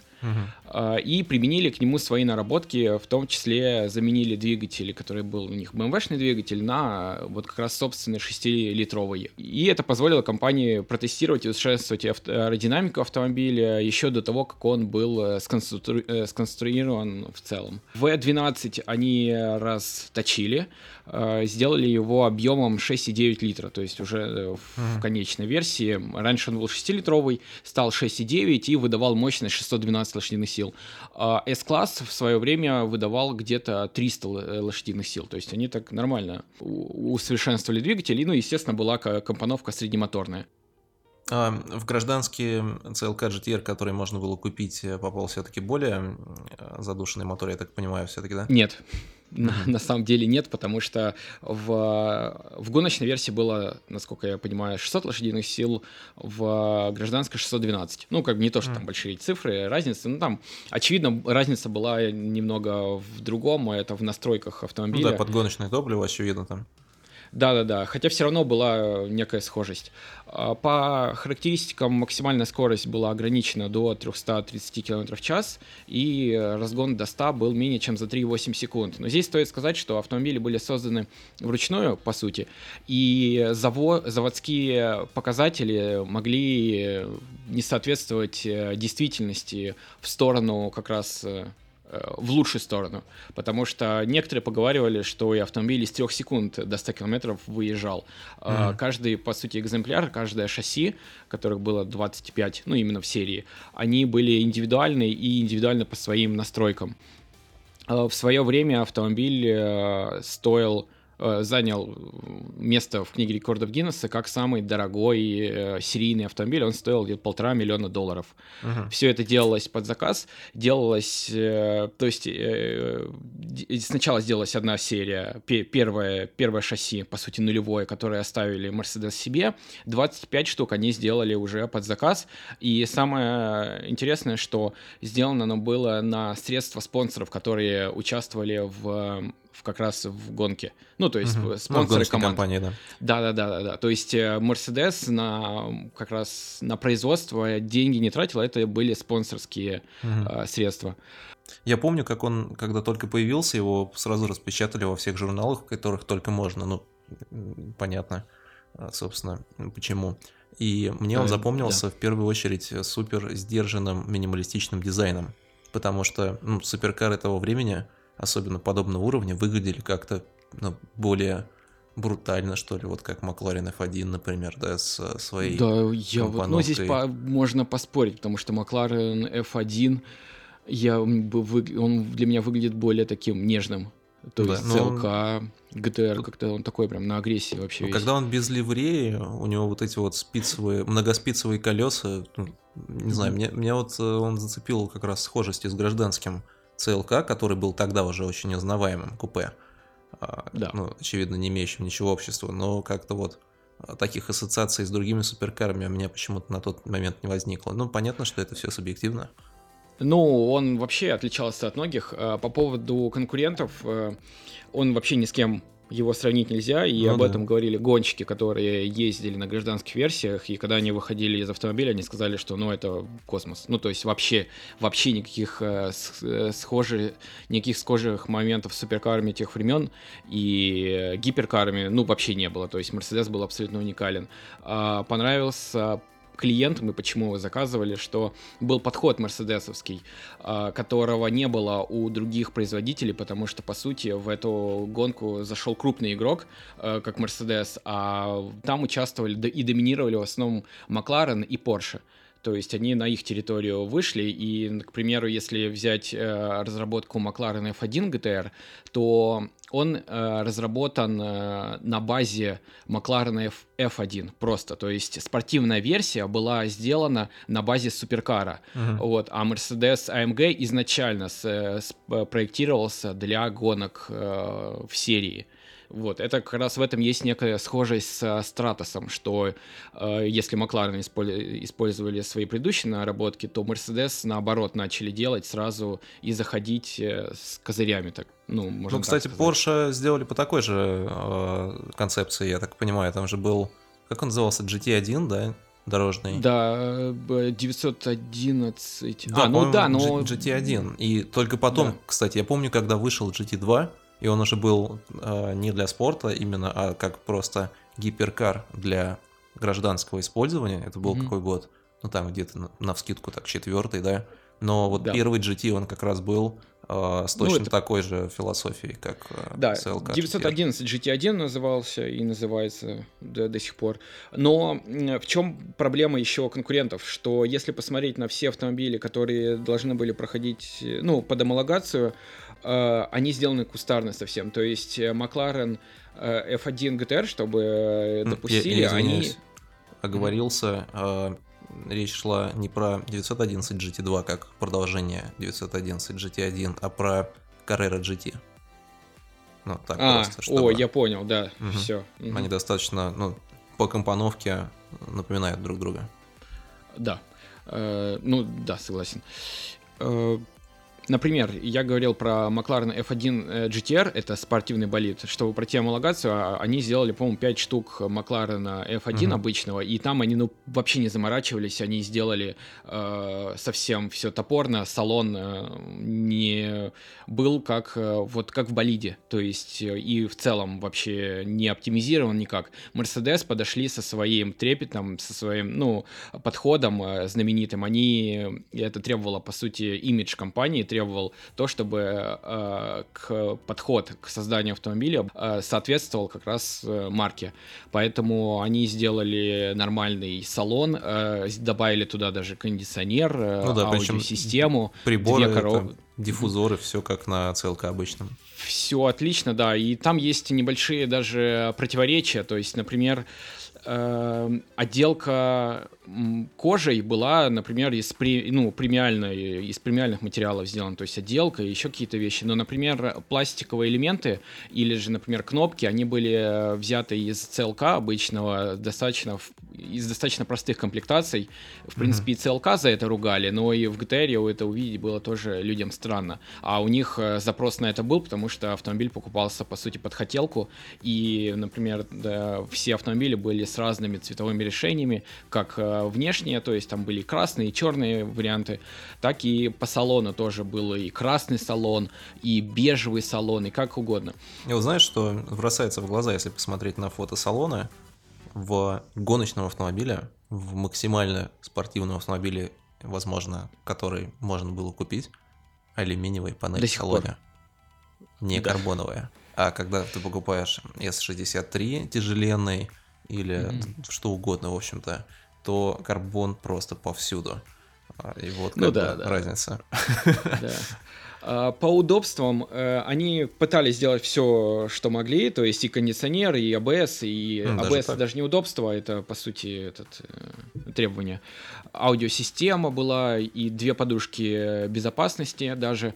А, и применили к нему свои наработки, в том числе заменили двигатель, который был у них BMW-шный двигатель, на вот как раз собственный 6-литровый. И это позволило компании протестировать и усовершенствовать аэродинамику автомобиля еще до того, как он был э, сконстру- э, сконструирован в целом. V12 они расточили, э, сделали его объемом 6,9 литра, то есть уже в конечной версии. Раньше он был 6-литровый, стал 6,9 и выдавал мощность 612 лошадиных сил. А S-класс в свое время выдавал где-то 300 л- э, лошадиных сил, то есть они так нормально усовершенствовали двигатель, и, ну, естественно, была ко- компоновка среднемоторная. А, В гражданский CLK GTR, который можно было купить, э, попал все-таки более э, задушенный мотор, я так понимаю, все-таки, да? Нет. На, на самом деле нет, потому что в, в гоночной версии было, насколько я понимаю, 600 лошадиных сил, в гражданской 612. Ну, как бы не то, что там большие цифры, разница, ну, там, очевидно, разница была немного в другом, а это в настройках Ну автомобиля. да, под гоночное топливо, очевидно, там. Да-да-да, хотя все равно была некая схожесть. А, По характеристикам максимальная скорость была ограничена до 330 км в час, и разгон до 100 был менее чем за 3,8 секунд. Но здесь стоит сказать, что автомобили были созданы вручную, по сути, и заво- заводские показатели могли не соответствовать э, действительности в сторону как раз э, Э, в лучшую сторону. Потому что некоторые поговаривали, что и автомобиль из трех секунд до 100 километров выезжал. Mm-hmm. Каждый, по сути, экземпляр, каждое шасси, которых было 25, ну, именно в серии, они были индивидуальны и индивидуально по своим настройкам. Э, в свое время автомобиль стоил Э, занял место в книге рекордов Гиннесса как самый дорогой э, серийный автомобиль. Он стоил где-то полтора миллиона долларов. Uh-huh. Все это делалось под заказ. Делалось, э, то есть сначала сделалась одна серия, первое, первое шасси, по сути, нулевое, которое оставили Mercedes себе. 25 штук они сделали уже под заказ. И самое интересное, что сделано оно было на средства спонсоров, которые участвовали в в, как раз в гонке. Ну, то есть угу. спонсоры ну, команд. компании, да. Да, да, да, да, да. То есть э, Mercedes на как раз на производство деньги не тратил, а это были спонсорские угу. э, средства. Я помню, как он, когда только появился, его сразу распечатали во всех журналах, в которых только можно. Ну, понятно, а, собственно, почему. И мне да, он запомнился да. в первую очередь супер сдержанным минималистичным дизайном. Потому что ну, суперкары того времени особенно подобного уровня, выглядели как-то ну, более брутально, что ли, вот как Макларен F1, например, да, с своей Да, я вот, ну, здесь по, можно поспорить, потому что Макларен F1, я, он для меня выглядит более таким нежным. То да, есть CLK, GTR, как-то он такой прям на агрессии вообще. Ну, когда он без ливреи, у него вот эти вот спицевые, многоспицевые колеса, ну, не знаю, мне, меня вот э, он зацепил как раз схожести с гражданским ЦЛК, который был тогда уже очень узнаваемым купе, а, да. ну, очевидно, не имеющим ничего общества, но как-то вот а, таких ассоциаций с другими суперкарами у меня почему-то на тот момент не возникло. Ну, понятно, что это все субъективно. Ну, он вообще отличался от многих. А, по поводу конкурентов, э, он вообще ни с кем его сравнить нельзя, и ну, об да. этом говорили гонщики, которые ездили на гражданских версиях, и когда они выходили из автомобиля, они сказали, что ну это космос. Ну то есть вообще, вообще никаких э, э схожих, никаких схожих моментов с суперкарами тех времен и гиперкарами, ну вообще не было. То есть Мерседес был абсолютно уникален. А, понравился клиентам и почему его заказывали, что был подход мерседесовский, а, которого не было у других производителей, потому что, по сути, в эту гонку зашел крупный игрок, а, как Mercedes, а там участвовали и доминировали в основном Макларен и Porsche. То есть они на их территорию вышли, и, к примеру, если взять э, разработку McLaren F1 GTR, то он э, разработан э, на базе McLaren F, F1 просто. То есть спортивная версия была сделана на базе суперкара. Uh-huh. Вот, а Mercedes AMG изначально с, с, проектировался для гонок э, в серии. Вот, это как раз в этом есть некая схожесть с Стратосом, что э, если Макларен использовали свои предыдущие наработки, то Mercedes наоборот начали делать сразу и заходить э, с козырями, так, ну, можно Ну, кстати, Porsche сделали по такой же э, концепции, я так понимаю, там же был, как он назывался, GT1, да, дорожный. Да, 911. Да, а, ну да, но... GT1. И только потом, да. кстати, я помню, когда вышел GT2, и он уже был э, не для спорта именно, а как просто гиперкар для гражданского использования. Это был mm-hmm. какой год? Ну там где-то на, на вскидку так четвертый, да. Но вот да. первый GT он как раз был с ну, точно ну, это... такой же философией, как э, да, CLK 911 GT1 назывался и называется до, до сих пор. Но в чем проблема еще конкурентов? Что если посмотреть на все автомобили, которые должны были проходить, ну, под Э, они сделаны кустарно совсем. То есть э, Макларен F1 GTR, чтобы допустили, я, я они... Оговорился, э, речь шла не про 911 GT2 как продолжение 911 GT1, а про Carrera GT. Ну, так а, просто, чтобы... О, я понял, да, угу. все. Угу. Они достаточно, ну, по компоновке напоминают друг друга. Да. Э, ну, да, согласен. Например, я говорил про McLaren F1 GTR, это спортивный болид. Чтобы пройти homologацию, а, они сделали, по-моему, 5 штук McLaren F1 угу. обычного, и там они ну, вообще не заморачивались, они сделали э, совсем все топорно, салон э, не был как, э, вот, как в болиде, то есть э, и в целом вообще не оптимизирован никак. Mercedes подошли со своим трепетом, со своим, ну, подходом э, знаменитым, они, это требовало, по сути, имидж компании, требовало требовал то, чтобы э, к подход к созданию автомобиля э, соответствовал как раз э, марке. Поэтому они сделали нормальный салон, э, добавили туда даже кондиционер, э, ну да, аудиосистему, приборы, две коров... там, диффузоры, все как на CLK обычном. Все отлично, да. И там есть небольшие даже противоречия. То есть, например, э, отделка кожей была, например, из, при, ну, премиальной, из премиальных материалов сделана, то есть отделка и еще какие-то вещи. Но, например, пластиковые элементы или же, например, кнопки, они были взяты из ЦЛК обычного, достаточно, из достаточно простых комплектаций. В принципе, mm-hmm. и ЦЛК за это ругали, но и в GTR это увидеть было тоже людям странно. А у них э, запрос на это был, потому что автомобиль покупался, по сути, под хотелку, и, например, да, все автомобили были с разными цветовыми решениями, как э, внешние, то есть там были красные и черные варианты, так и по салону тоже было и красный салон, и бежевый салон, и как угодно. И вот знаешь, что бросается в глаза, если посмотреть на фото салона, в гоночном автомобиле, в максимально спортивном автомобиле, возможно, который можно было купить, алюминиевые панели в салоне. Пор. Не да. карбоновые. А когда ты покупаешь S63 тяжеленный или mm-hmm. что угодно, в общем-то, то карбон просто повсюду. А, и вот ну, да, да. разница. Да. А, по удобствам э, они пытались сделать все, что могли, то есть и кондиционер, и АБС, и mm, АБС даже, даже не удобство, это по сути этот, э, требование. Аудиосистема была и две подушки безопасности даже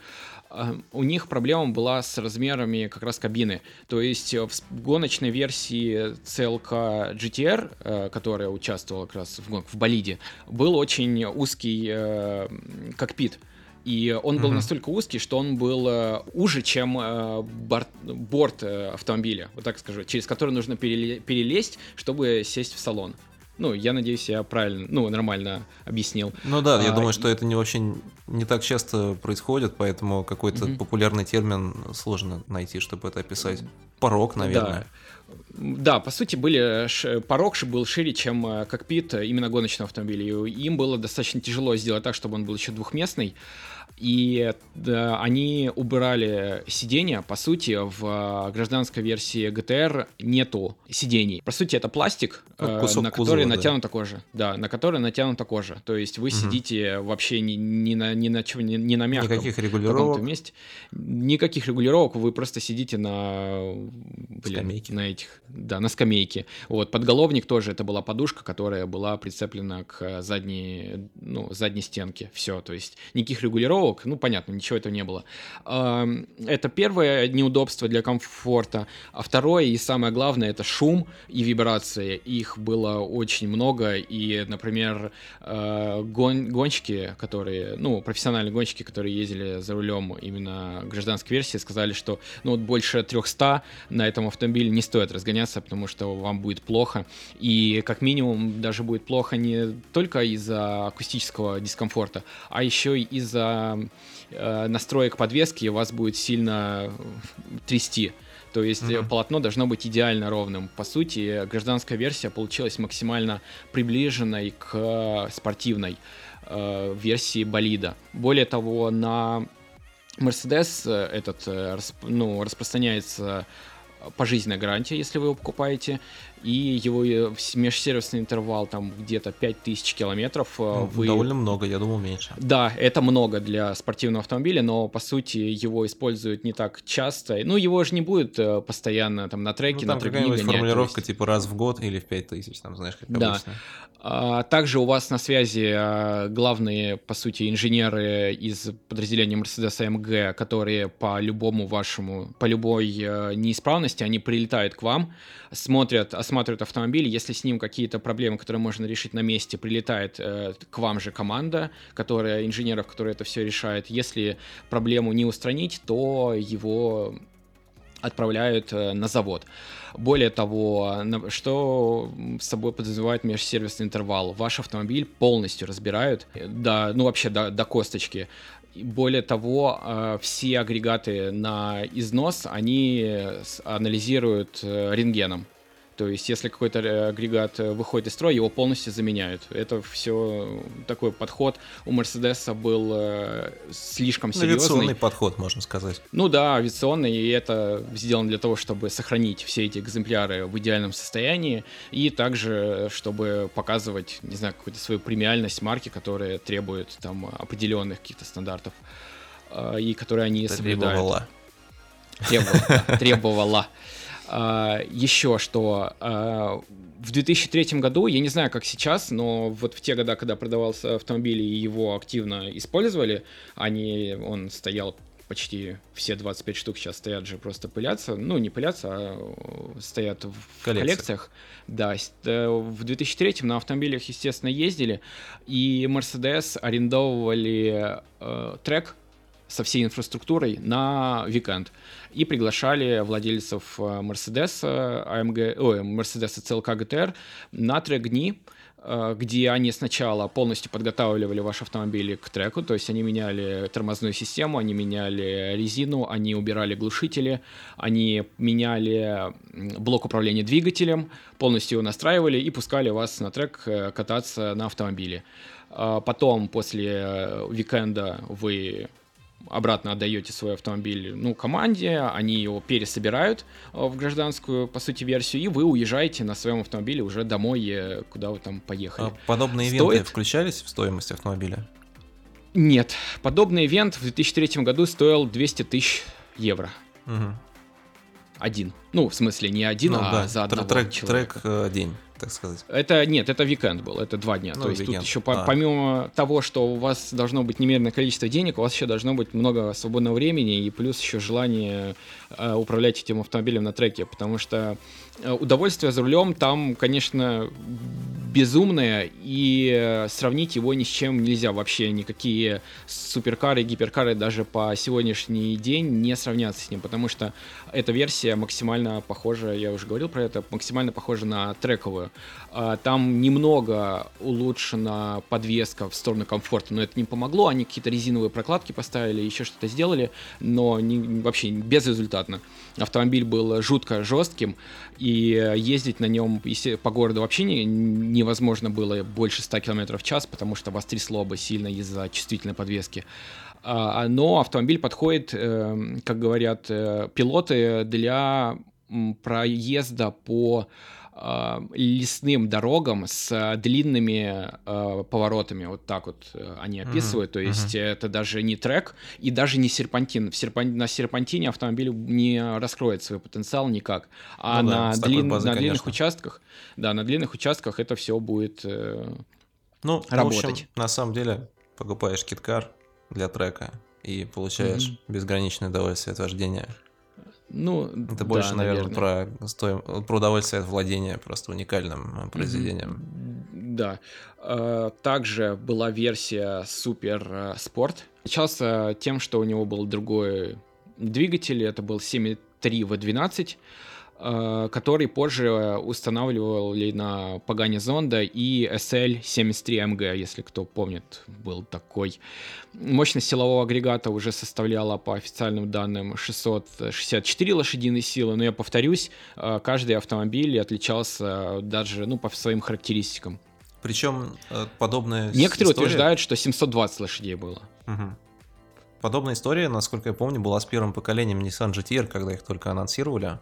у них проблема была с размерами как раз кабины. То есть в гоночной версии CLK GTR, э, которая участвовала как раз в, в болиде, был очень узкий э, кокпит. И он был mm-hmm. настолько узкий, что он был э, уже, чем э, борт, борт э, автомобиля, вот так скажу, через который нужно перелезть, чтобы сесть в салон. Ну, я надеюсь, я правильно, ну, нормально объяснил. Ну да, я а, думаю, что это не очень не так часто происходит, поэтому какой-то угу. популярный термин сложно найти, чтобы это описать. Порог, наверное. Да. да, по сути, были порог был шире, чем э, кокпит именно гоночного автомобиля. И им было достаточно тяжело сделать так, чтобы он был еще двухместный. И да, они убрали сиденья. По сути, в гражданской версии GTR нету сидений. По сути, это пластик, ну, э, на который кузова, натянута да. кожа. Да, на который натянута кожа. То есть вы угу. сидите вообще ни, ни на ни на чем, ни, ни на мягком. Никаких регулировок. Месте. Никаких регулировок. Вы просто сидите на блин, скамейке. на этих, да, на скамейке. Вот подголовник тоже. Это была подушка, которая была прицеплена к задней, ну, задней стенке. Все. То есть никаких регулировок ну, понятно, ничего этого не было. Это первое неудобство для комфорта. А второе и самое главное — это шум и вибрации. Их было очень много, и, например, э, гон гонщики, которые, ну, профессиональные гонщики, которые ездили за рулем именно гражданской версии, сказали, что, ну, вот больше 300 на этом автомобиле не стоит разгоняться, потому что вам будет плохо. И, как минимум, даже будет плохо не только из-за акустического дискомфорта, а еще и из-за э, настроек подвески вас будет сильно э, трясти. То есть mm-hmm. полотно должно быть идеально ровным. По сути, гражданская версия получилась максимально приближенной к спортивной э, версии болида. Более того, на Mercedes этот ну, распространяется пожизненная гарантия, если вы его покупаете и его э, межсервисный интервал там где-то 5000 километров. Э, ну, вы... Довольно много, я думал меньше. Да, это много для спортивного автомобиля, но по сути его используют не так часто. Ну, его же не будет э, постоянно там на треке, ну, там на какая-нибудь формулировка есть... типа раз в год или в 5000, там, знаешь, как да. обычно. А, также у вас на связи а, главные, по сути, инженеры из подразделения Mercedes AMG, которые по любому вашему, по любой неисправности, они прилетают к вам, смотрят, осматривают автомобиль, если с ним какие-то проблемы, которые можно решить на месте, прилетает э, к вам же команда, которая, инженеров, которые это все решают. Если проблему не устранить, то его отправляют э, на завод. Более того, что с собой подразумевает межсервисный интервал? Ваш автомобиль полностью разбирают, до, ну вообще до, до косточки. Более того, э, все агрегаты на износ, они анализируют э, рентгеном. То есть, если какой-то э, агрегат э, выходит из строя, его полностью заменяют. Это все такой подход у Мерседеса был э, слишком серьезный. Авиационный подход, можно сказать. Ну да, авиационный, и это сделано для того, чтобы сохранить все эти экземпляры в идеальном состоянии, и также, чтобы показывать, не знаю, какую-то свою премиальность марки, которая требует там определенных каких-то стандартов, и которые они соблюдают. Требовала. Требовала. Требовала. А, еще что а, в 2003 году, я не знаю, как сейчас, но вот в те годы, когда продавался автомобиль и его активно использовали, они, он стоял почти все 25 штук сейчас стоят же просто пылятся. Ну, не пылятся, а стоят в Коллекция. коллекциях. Да, э, в 2003 на автомобилях, естественно, ездили, и Mercedes арендовывали э, трек со всей инфраструктурой на Weekend и приглашали владельцев Mercedes, AMG, ой, Mercedes CLK GTR на трек-дни, э, где они сначала полностью подготавливали ваш автомобиль к треку, то есть они меняли тормозную систему, они меняли резину, они убирали глушители, они меняли блок управления двигателем, полностью его настраивали и пускали вас на трек э, кататься на автомобиле. А потом, после э, викенда, вы обратно отдаете свой автомобиль ну, команде, они его пересобирают э, в гражданскую, по сути, версию, и вы уезжаете на своем автомобиле уже домой, э, куда вы там поехали. А подобные Стоит... ивенты включались в стоимость автомобиля? Нет. Подобный ивент в 2003 году стоил 200 тысяч евро. Угу. Один. Ну, в смысле, не один, ну, а да. за одного трек, человека. Трек э, день так сказать. Это нет, это викенд был, это два дня. Ну, То есть weekend. тут еще а. помимо того, что у вас должно быть немеренное количество денег, у вас еще должно быть много свободного времени и плюс еще желание э, управлять этим автомобилем на треке, потому что э, удовольствие за рулем там, конечно, безумное, и э, сравнить его ни с чем нельзя вообще. Никакие суперкары, гиперкары даже по сегодняшний день не сравнятся с ним, потому что эта версия максимально похожа, я уже говорил про это, максимально похожа на трековую. А, там немного улучшена подвеска в сторону комфорта, но это не помогло. Они какие-то резиновые прокладки поставили, еще что-то сделали, но не, вообще безрезультатно. Автомобиль был жутко жестким, и ездить на нем по городу вообще не, невозможно было больше 100 км в час, потому что вас трясло бы сильно из-за чувствительной подвески. А, но автомобиль подходит, эм, как говорят э, пилоты, для проезда по э, лесным дорогам с длинными э, поворотами, вот так вот э, они описывают, mm-hmm. то есть mm-hmm. это даже не трек и даже не серпантин. В серпан... На серпантине автомобиль не раскроет свой потенциал никак, а ну, на, да, длин... базы, на длинных участках, да, на длинных участках это все будет э, ну, работать. В общем, на самом деле покупаешь киткар для трека и получаешь mm-hmm. безграничное удовольствие от вождения. Ну, это больше, да, наверное, наверное, про, стоим... про удовольствие от владения просто уникальным э, произведением. Да. А, также была версия Супер э, Спорт. Отличался тем, что у него был другой двигатель, это был 7.3 V12, Э, который позже устанавливали на Пагане Зонда и SL73MG, если кто помнит, был такой. Мощность силового агрегата уже составляла по официальным данным 664 лошадиные силы, но я повторюсь, э, каждый автомобиль отличался даже ну, по своим характеристикам. Причем э, подобная Некоторые история... утверждают, что 720 лошадей было. Угу. Подобная история, насколько я помню, была с первым поколением Nissan GTR, когда их только анонсировали.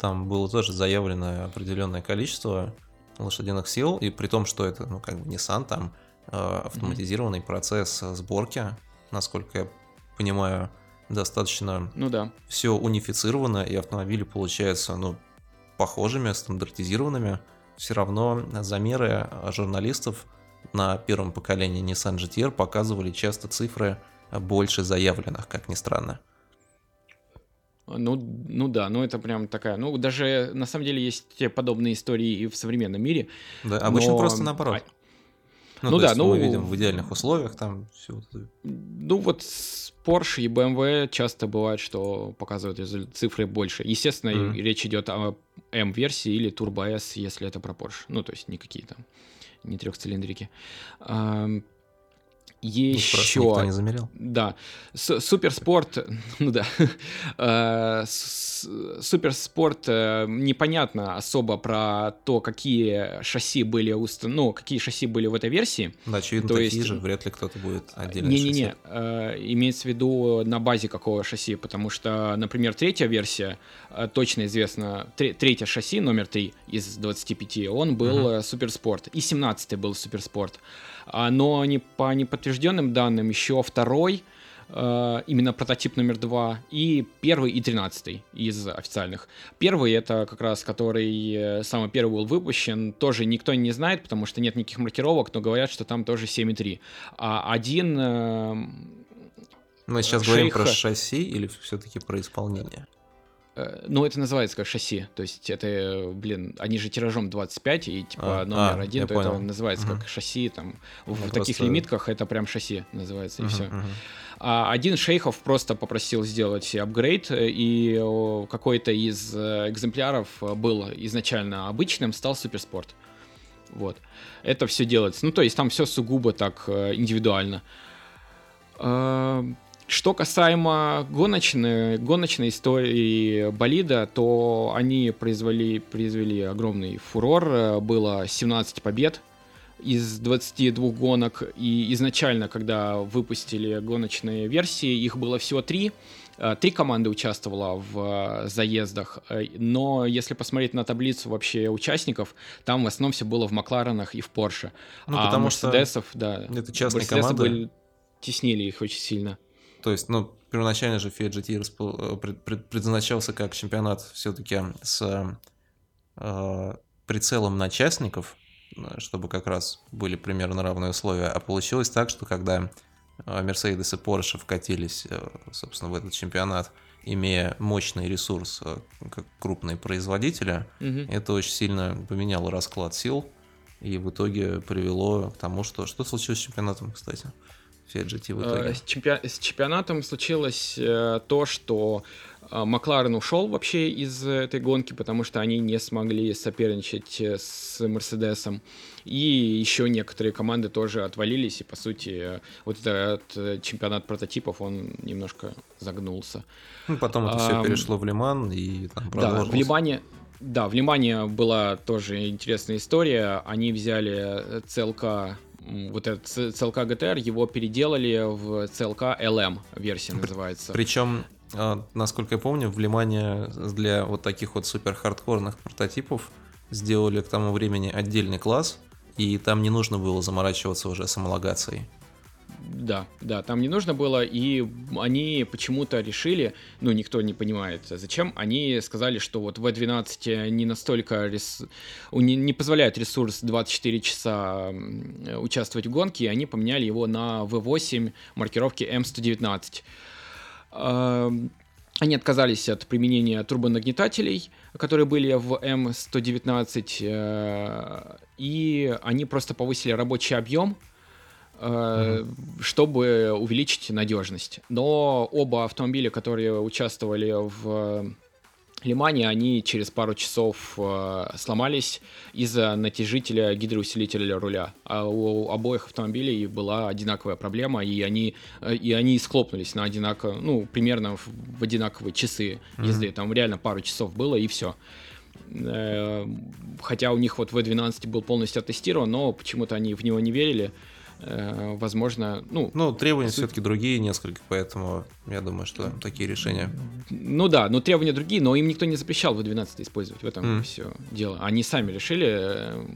Там было тоже заявлено определенное количество лошадиных сил, и при том, что это, ну, как бы Nissan, там э, автоматизированный mm-hmm. процесс сборки, насколько я понимаю, достаточно ну, да. все унифицировано, и автомобили получаются, ну, похожими, стандартизированными. Все равно замеры журналистов на первом поколении Nissan GTR показывали часто цифры больше заявленных, как ни странно. Ну, ну да, ну это прям такая, ну даже на самом деле есть те подобные истории и в современном мире. Да, обычно но... просто наоборот. А... Ну, ну да, ну мы видим в идеальных условиях там все. Ну вот с Porsche и BMW часто бывает, что показывают цифры больше. Естественно, mm-hmm. речь идет о M-версии или Turbo S, если это про Porsche. Ну то есть никакие там не трехцилиндрики. Еще... никто не замерял. Да. С- суперспорт, ну да. Э, с- Суперспорт э, непонятно особо про то, какие шасси были уст- ну, какие шасси были в этой версии. Да, очевидно, То такие есть- же, вряд ли кто-то будет отдельно. Не-не-не, э, имеется в виду на базе какого шасси, потому что, например, третья версия, точно известно, тре- третья шасси, номер 3 из 25, он был э, суперспорт, и 17 был суперспорт. А, но не по неподтвержденным данным еще второй, э, именно прототип номер 2, и первый и 13 из официальных. Первый это как раз, который э, самый первый был выпущен, тоже никто не знает, потому что нет никаких маркировок, но говорят, что там тоже 7.3. А один э, Мы сейчас говорим про шейха. шасси или все-таки про исполнение? Э, Ну, это называется как шасси. То есть это, э, блин, они же тиражом 25, и типа А, номер а, один, то это понял. называется Мгм. как шасси. Там, в Ну, таких просто- лимитках это прям шасси называется, и Мгм, все. мгм. А один шейхов просто попросил сделать апгрейд, э, и какой-то из экземпляров был изначально обычным, стал суперспорт. Вот. Это все делается. Ну, то есть там все сугубо так индивидуально. Что касаемо гоночной, гоночной истории болида, то они произвели, произвели огромный фурор. Было 17 побед из 22 гонок. И изначально, когда выпустили гоночные версии, их было всего три. Э, Три команды участвовало в э, заездах, Э, но если посмотреть на таблицу вообще участников, там в основном все было в Макларенах и в Порше. Ну, а потому что Мерседесов, да, это частные Мерседесы команды. были- теснили их очень сильно. То есть, ну, первоначально же Fiat GT распо- э, пред- пред- предназначался как чемпионат все-таки с э, прицелом на частников, э, чтобы как раз были примерно равные условия. А получилось так, что когда э, Mercedes и Porsche вкатились, э, собственно, в этот чемпионат, имея мощный ресурс э, как крупные производители, Мгм. это очень сильно поменяло расклад сил и в итоге привело к тому, что... Что случилось с чемпионатом, кстати? GT в итоге. Э, С, чемпи- с чемпионатом случилось э, то, что э, Макларен ушел вообще из этой гонки, потому что они не смогли соперничать с Мерседесом. И еще некоторые команды тоже отвалились, и по сути вот этот чемпионат прототипов, он немножко загнулся. Ну, потом это все Ам, перешло в Лиман и там Да, продолжилось. в Лимане, да, в Лимане была тоже интересная история. Они взяли м, вот этот CLK GTR, его переделали в CLK LM версия При- называется. Причем, а, насколько я помню, в Лимане для вот таких вот супер хардкорных прототипов сделали к тому времени отдельный класс, и там не нужно было заморачиваться уже с homологацией. Да, да, там не нужно было, и они почему-то решили, ну, никто не понимает, зачем, они сказали, что вот V12 не настолько, рес- не, не позволяет ресурс 24 часа участвовать в гонке, и они поменяли его на V8 маркировки M119. Эм, Они отказались от применения турбонагнетателей, которые были в M119, э, и они просто повысили рабочий объем, э, чтобы увеличить надежность. Но оба автомобиля, которые участвовали в Лимане, они через пару часов э, сломались из-за натяжителя гидроусилителя руля. А у обоих автомобилей была одинаковая проблема, и они, э, и они схлопнулись на одинаково, ну, примерно в, в одинаковые часы езды. Там реально пару часов было, и все. Хотя у них вот V12 был полностью оттестирован, но почему-то они в него не верили. Э, Возможно, ну, Ну, требования Суть- все-таки другие несколько, поэтому я думаю, что такие решения. Ну да, но требования другие, но им никто не запрещал V12 использовать, в этом Мгм. все дело. Они сами решили, э,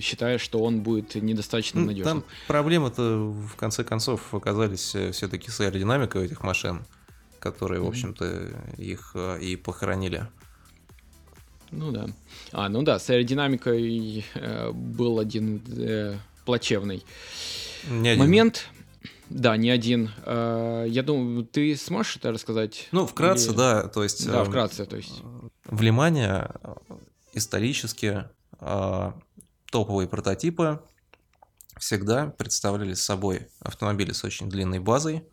считая, что он будет недостаточно Ну, надежным. Там проблемы-то в конце концов оказались все-таки с аэродинамикой этих машин, которые, в общем-то, их э, и похоронили. Ну да. А, ну да, с аэродинамикой э, был один э, плачевный Не один. момент. Да, не один. Э, я думаю, ты сможешь это рассказать? Ну, вкратце, Или- да, то есть... Да, э, вкратце, то есть. В Лимане э, исторически э, топовые прототипы всегда представляли собой автомобили с очень длинной базой,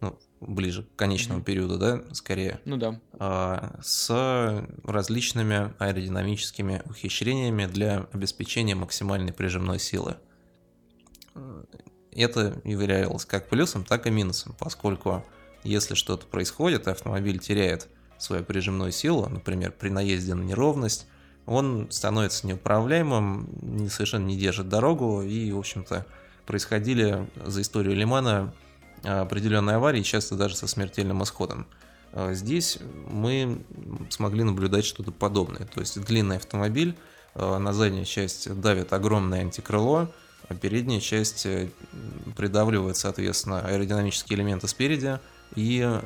ну, ближе к конечному Мгм. периоду, да, скорее, Ну да. а, с различными аэродинамическими ухищрениями для обеспечения максимальной прижимной силы. Это являлось как плюсом, так и минусом, поскольку если что-то происходит, автомобиль теряет свою прижимную силу, например, при наезде на неровность, он становится неуправляемым, совершенно не держит дорогу, и, в общем-то, происходили за историю Лимана определенные аварии, часто даже со смертельным исходом. А здесь мы смогли наблюдать что-то подобное. То есть длинный автомобиль, а, на заднюю часть давит огромное антикрыло, а передняя часть э, придавливает, соответственно, аэродинамические элементы спереди и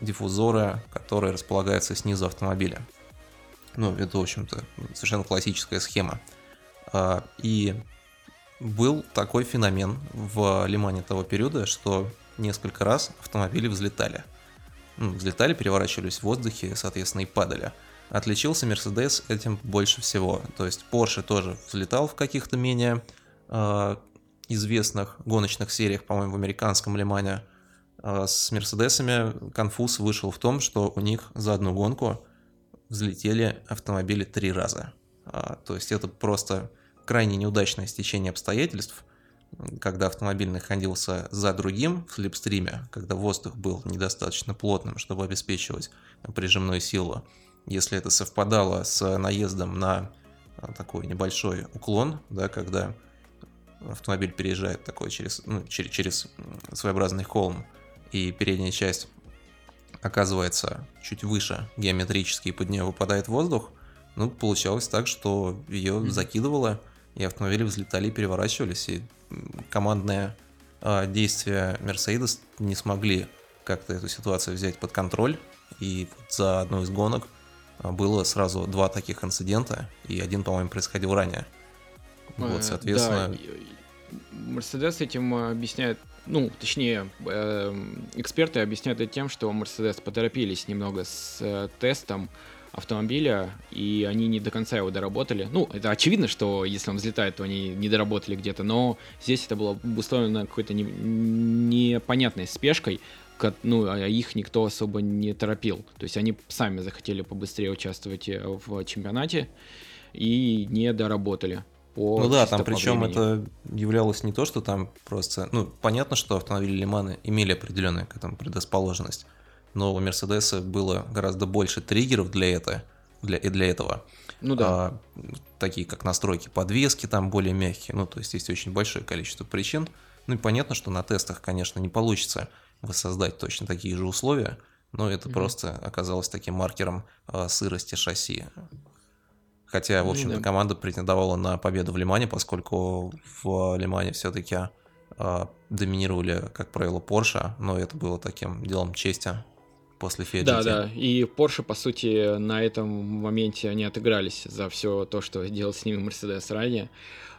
диффузоры, которые располагаются снизу автомобиля. Ну, это, в общем-то, совершенно классическая схема. И был такой феномен в Лимане того периода, что несколько раз автомобили взлетали. Ну, взлетали, переворачивались в воздухе, соответственно, и падали. Отличился Mercedes этим больше всего. То есть Porsche тоже взлетал в каких-то менее известных гоночных сериях, по-моему, в американском Лимане. Э, с Мерседесами конфуз вышел в том, что у них за одну гонку взлетели автомобили три раза. Э, то есть это просто крайне неудачное стечение обстоятельств, когда автомобиль находился за другим в слепстриме, когда воздух был недостаточно плотным, чтобы обеспечивать прижимную силу. Если это совпадало с наездом на а, такой небольшой уклон, да, когда автомобиль переезжает такой через, ну, через, через своеобразный холм, и передняя часть оказывается чуть выше геометрически, и под нее выпадает воздух, ну, получалось так, что ее закидывало, и автомобили взлетали и переворачивались, и командные э, действия Mercedes не смогли как-то эту ситуацию взять под контроль, и за одну из гонок а, было сразу два таких инцидента, и один, по-моему, происходил ранее. Вот, э, соответственно... Мерседес этим объясняет, ну, точнее, эм, эксперты объясняют это тем, что Мерседес поторопились немного с э, тестом, автомобиля, и они не до конца его доработали. Ну, это очевидно, что если он взлетает, то они не доработали где-то, но здесь это было обусловлено какой-то не, непонятной спешкой, ну, а их никто особо не торопил. То есть они сами захотели побыстрее участвовать э, в чемпионате и не доработали. По ну да, там причем это являлось не то, что там просто... Ну, понятно, что автомобили Лиманы имели определенную к этому предрасположенность но у Мерседеса было гораздо больше триггеров для, это, для, и для этого. Ну да. А, такие как настройки подвески там более мягкие. Ну, то есть есть очень большое количество причин. Ну и понятно, что на тестах, конечно, не получится воссоздать точно такие же условия, но это mm-hmm. просто оказалось таким маркером а, сырости шасси. Хотя, в общем-то, mm-hmm. команда претендовала на победу в Лимане, поскольку в Лимане все-таки а, доминировали, как правило, Porsche, но это было таким делом чести после Fiat Да, да. И Porsche, по сути, на этом моменте они отыгрались за все то, что делал с ними Mercedes ранее.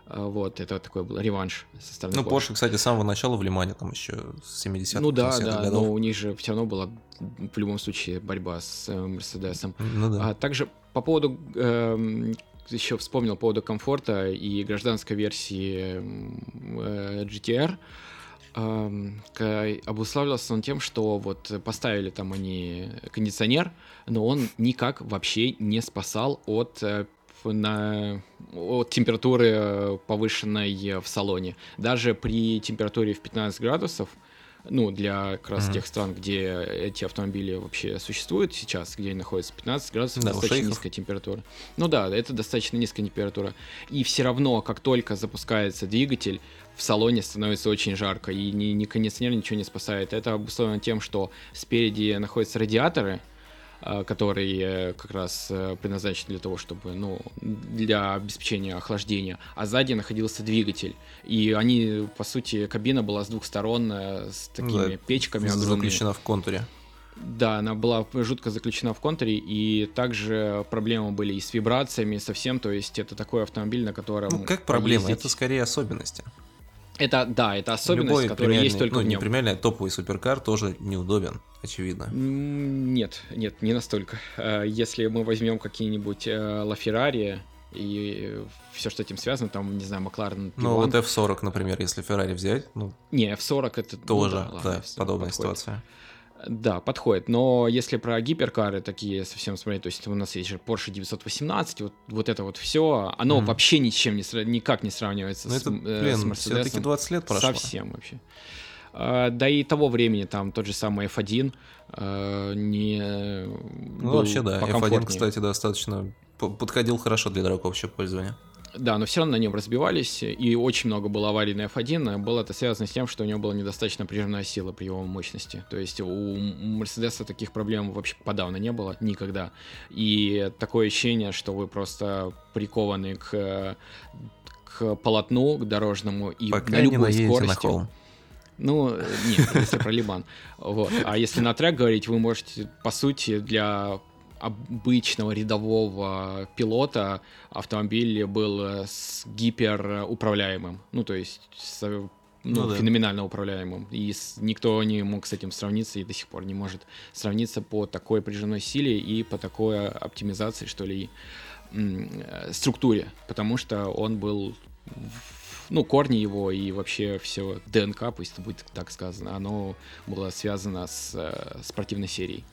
А, вот, это такой был реванш со стороны Ну, Porsche, кстати, с самого начала в Лимане, там еще с 70-х Ну да, да, годов. но у них же все равно была в любом случае борьба с э, Мерседесом. Ну да. А также по поводу э, эм, еще вспомнил по поводу комфорта и гражданской версии э, GTR обуславливался он тем, что вот поставили там они кондиционер, но он никак вообще не спасал от э, на, от температуры э, повышенной в салоне. Даже при температуре в 15 градусов, ну, для как раз mm-hmm. тех стран, где эти автомобили вообще существуют сейчас, где они находятся, 15 градусов, да, достаточно низкая температура. Ну да, это достаточно низкая температура. И все равно, как только запускается двигатель, в салоне становится очень жарко, и ни, ни кондиционер ничего не спасает. Это обусловлено тем, что спереди находятся радиаторы, э, которые как раз э, предназначены для того, чтобы, ну, для обеспечения охлаждения, а сзади находился двигатель. И они, по сути, кабина была с двух сторон э, с такими да, печками огромными. Заключена в контуре. Да, она была жутко заключена в контуре, и также проблемы были и с вибрациями, совсем, то есть это такой автомобиль, на котором... Ну, как проблема? Ездить... Это скорее особенности. Это, да, это особенность, Любой которая есть только ну, в нем. премиальный топовый суперкар тоже неудобен, очевидно. Нет, нет, не настолько. Э, если мы возьмем какие-нибудь Ла Феррари и все, что с этим связано, там, не знаю, Макларен. Ну, вот F40, например, если Феррари взять, ну... Не, F40 это... Тоже, ну, да, да ладно, подобная подходит. ситуация. Да, подходит. Но если про гиперкары такие совсем смотреть, то есть у нас есть же Porsche 918, вот, вот это вот все, оно mm. вообще ничем не, никак не сравнивается ну, с, это, блин, э, с Mercedes. Все-таки 20 лет прошло. Совсем вообще. А, да и того времени там тот же самый F1 а, не Ну вообще да, F1, кстати, достаточно подходил хорошо для дорогого пользования. Да, но все равно на нем разбивались, и очень много было аварий на F1. Было это связано с тем, что у него была недостаточно прижимная сила при его мощности. То есть у Мерседеса таких проблем вообще подавно не было никогда. И такое ощущение, что вы просто прикованы к, к полотну, к дорожному и Пока на любой скорости. На холм. Ну, нет, если про Либан. Вот. А если на трек говорить, вы можете, по сути, для обычного рядового пилота автомобиль был э, с гиперуправляемым. Ну, то есть с, ну, ну, да. феноменально управляемым. И с, никто не мог с этим сравниться и до сих пор не может сравниться по такой прижимной силе и по такой оптимизации, что ли, э, структуре. Потому что он был ну, корни его и вообще все ДНК, пусть это будет так сказано, оно было связано с э, спортивной серией.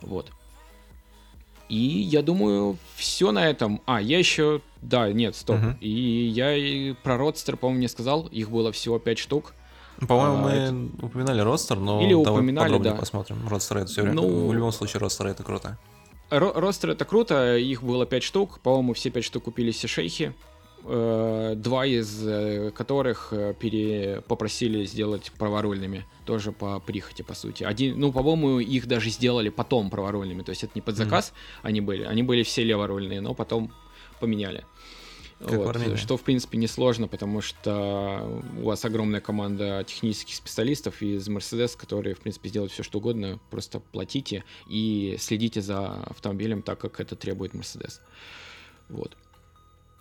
Вот. И я думаю, все на этом. А, я еще... Да, нет, стоп. Uh-huh. И я и про родстер, по-моему, не сказал. Их было всего 5 штук. По-моему, а, мы это... упоминали родстер, но Или давай упоминали, подробнее да. посмотрим. Родстер это все ну... В любом случае, родстер это круто. Ростер это круто, их было 5 штук. По-моему, все 5 штук купили все шейхи. Э, два из э, которых э, пере... попросили сделать праворульными, тоже по прихоти, по сути. Один, ну, по-моему, их даже сделали потом праворульными, то есть это не под заказ mm-hmm. они были, они были все леворульные, но потом поменяли. вот, что, в принципе, несложно, потому что у вас огромная команда технических специалистов из Mercedes, которые, в принципе, сделают все, что угодно. Просто платите и следите за автомобилем так, как это требует Mercedes. Вот.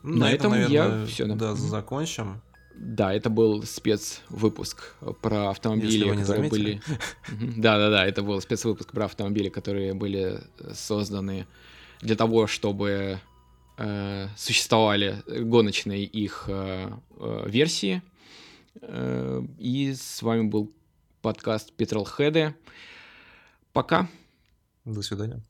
Ну, на, на этом, наверное, я все. Да, закончим. Да, это был спецвыпуск про автомобили, которые заметили. были. Да, да, да, это был спецвыпуск про автомобили, которые были созданы для того, чтобы э, существовали гоночные их э, э, версии. Э, и с вами был подкаст Петролхеды. Пока. До свидания.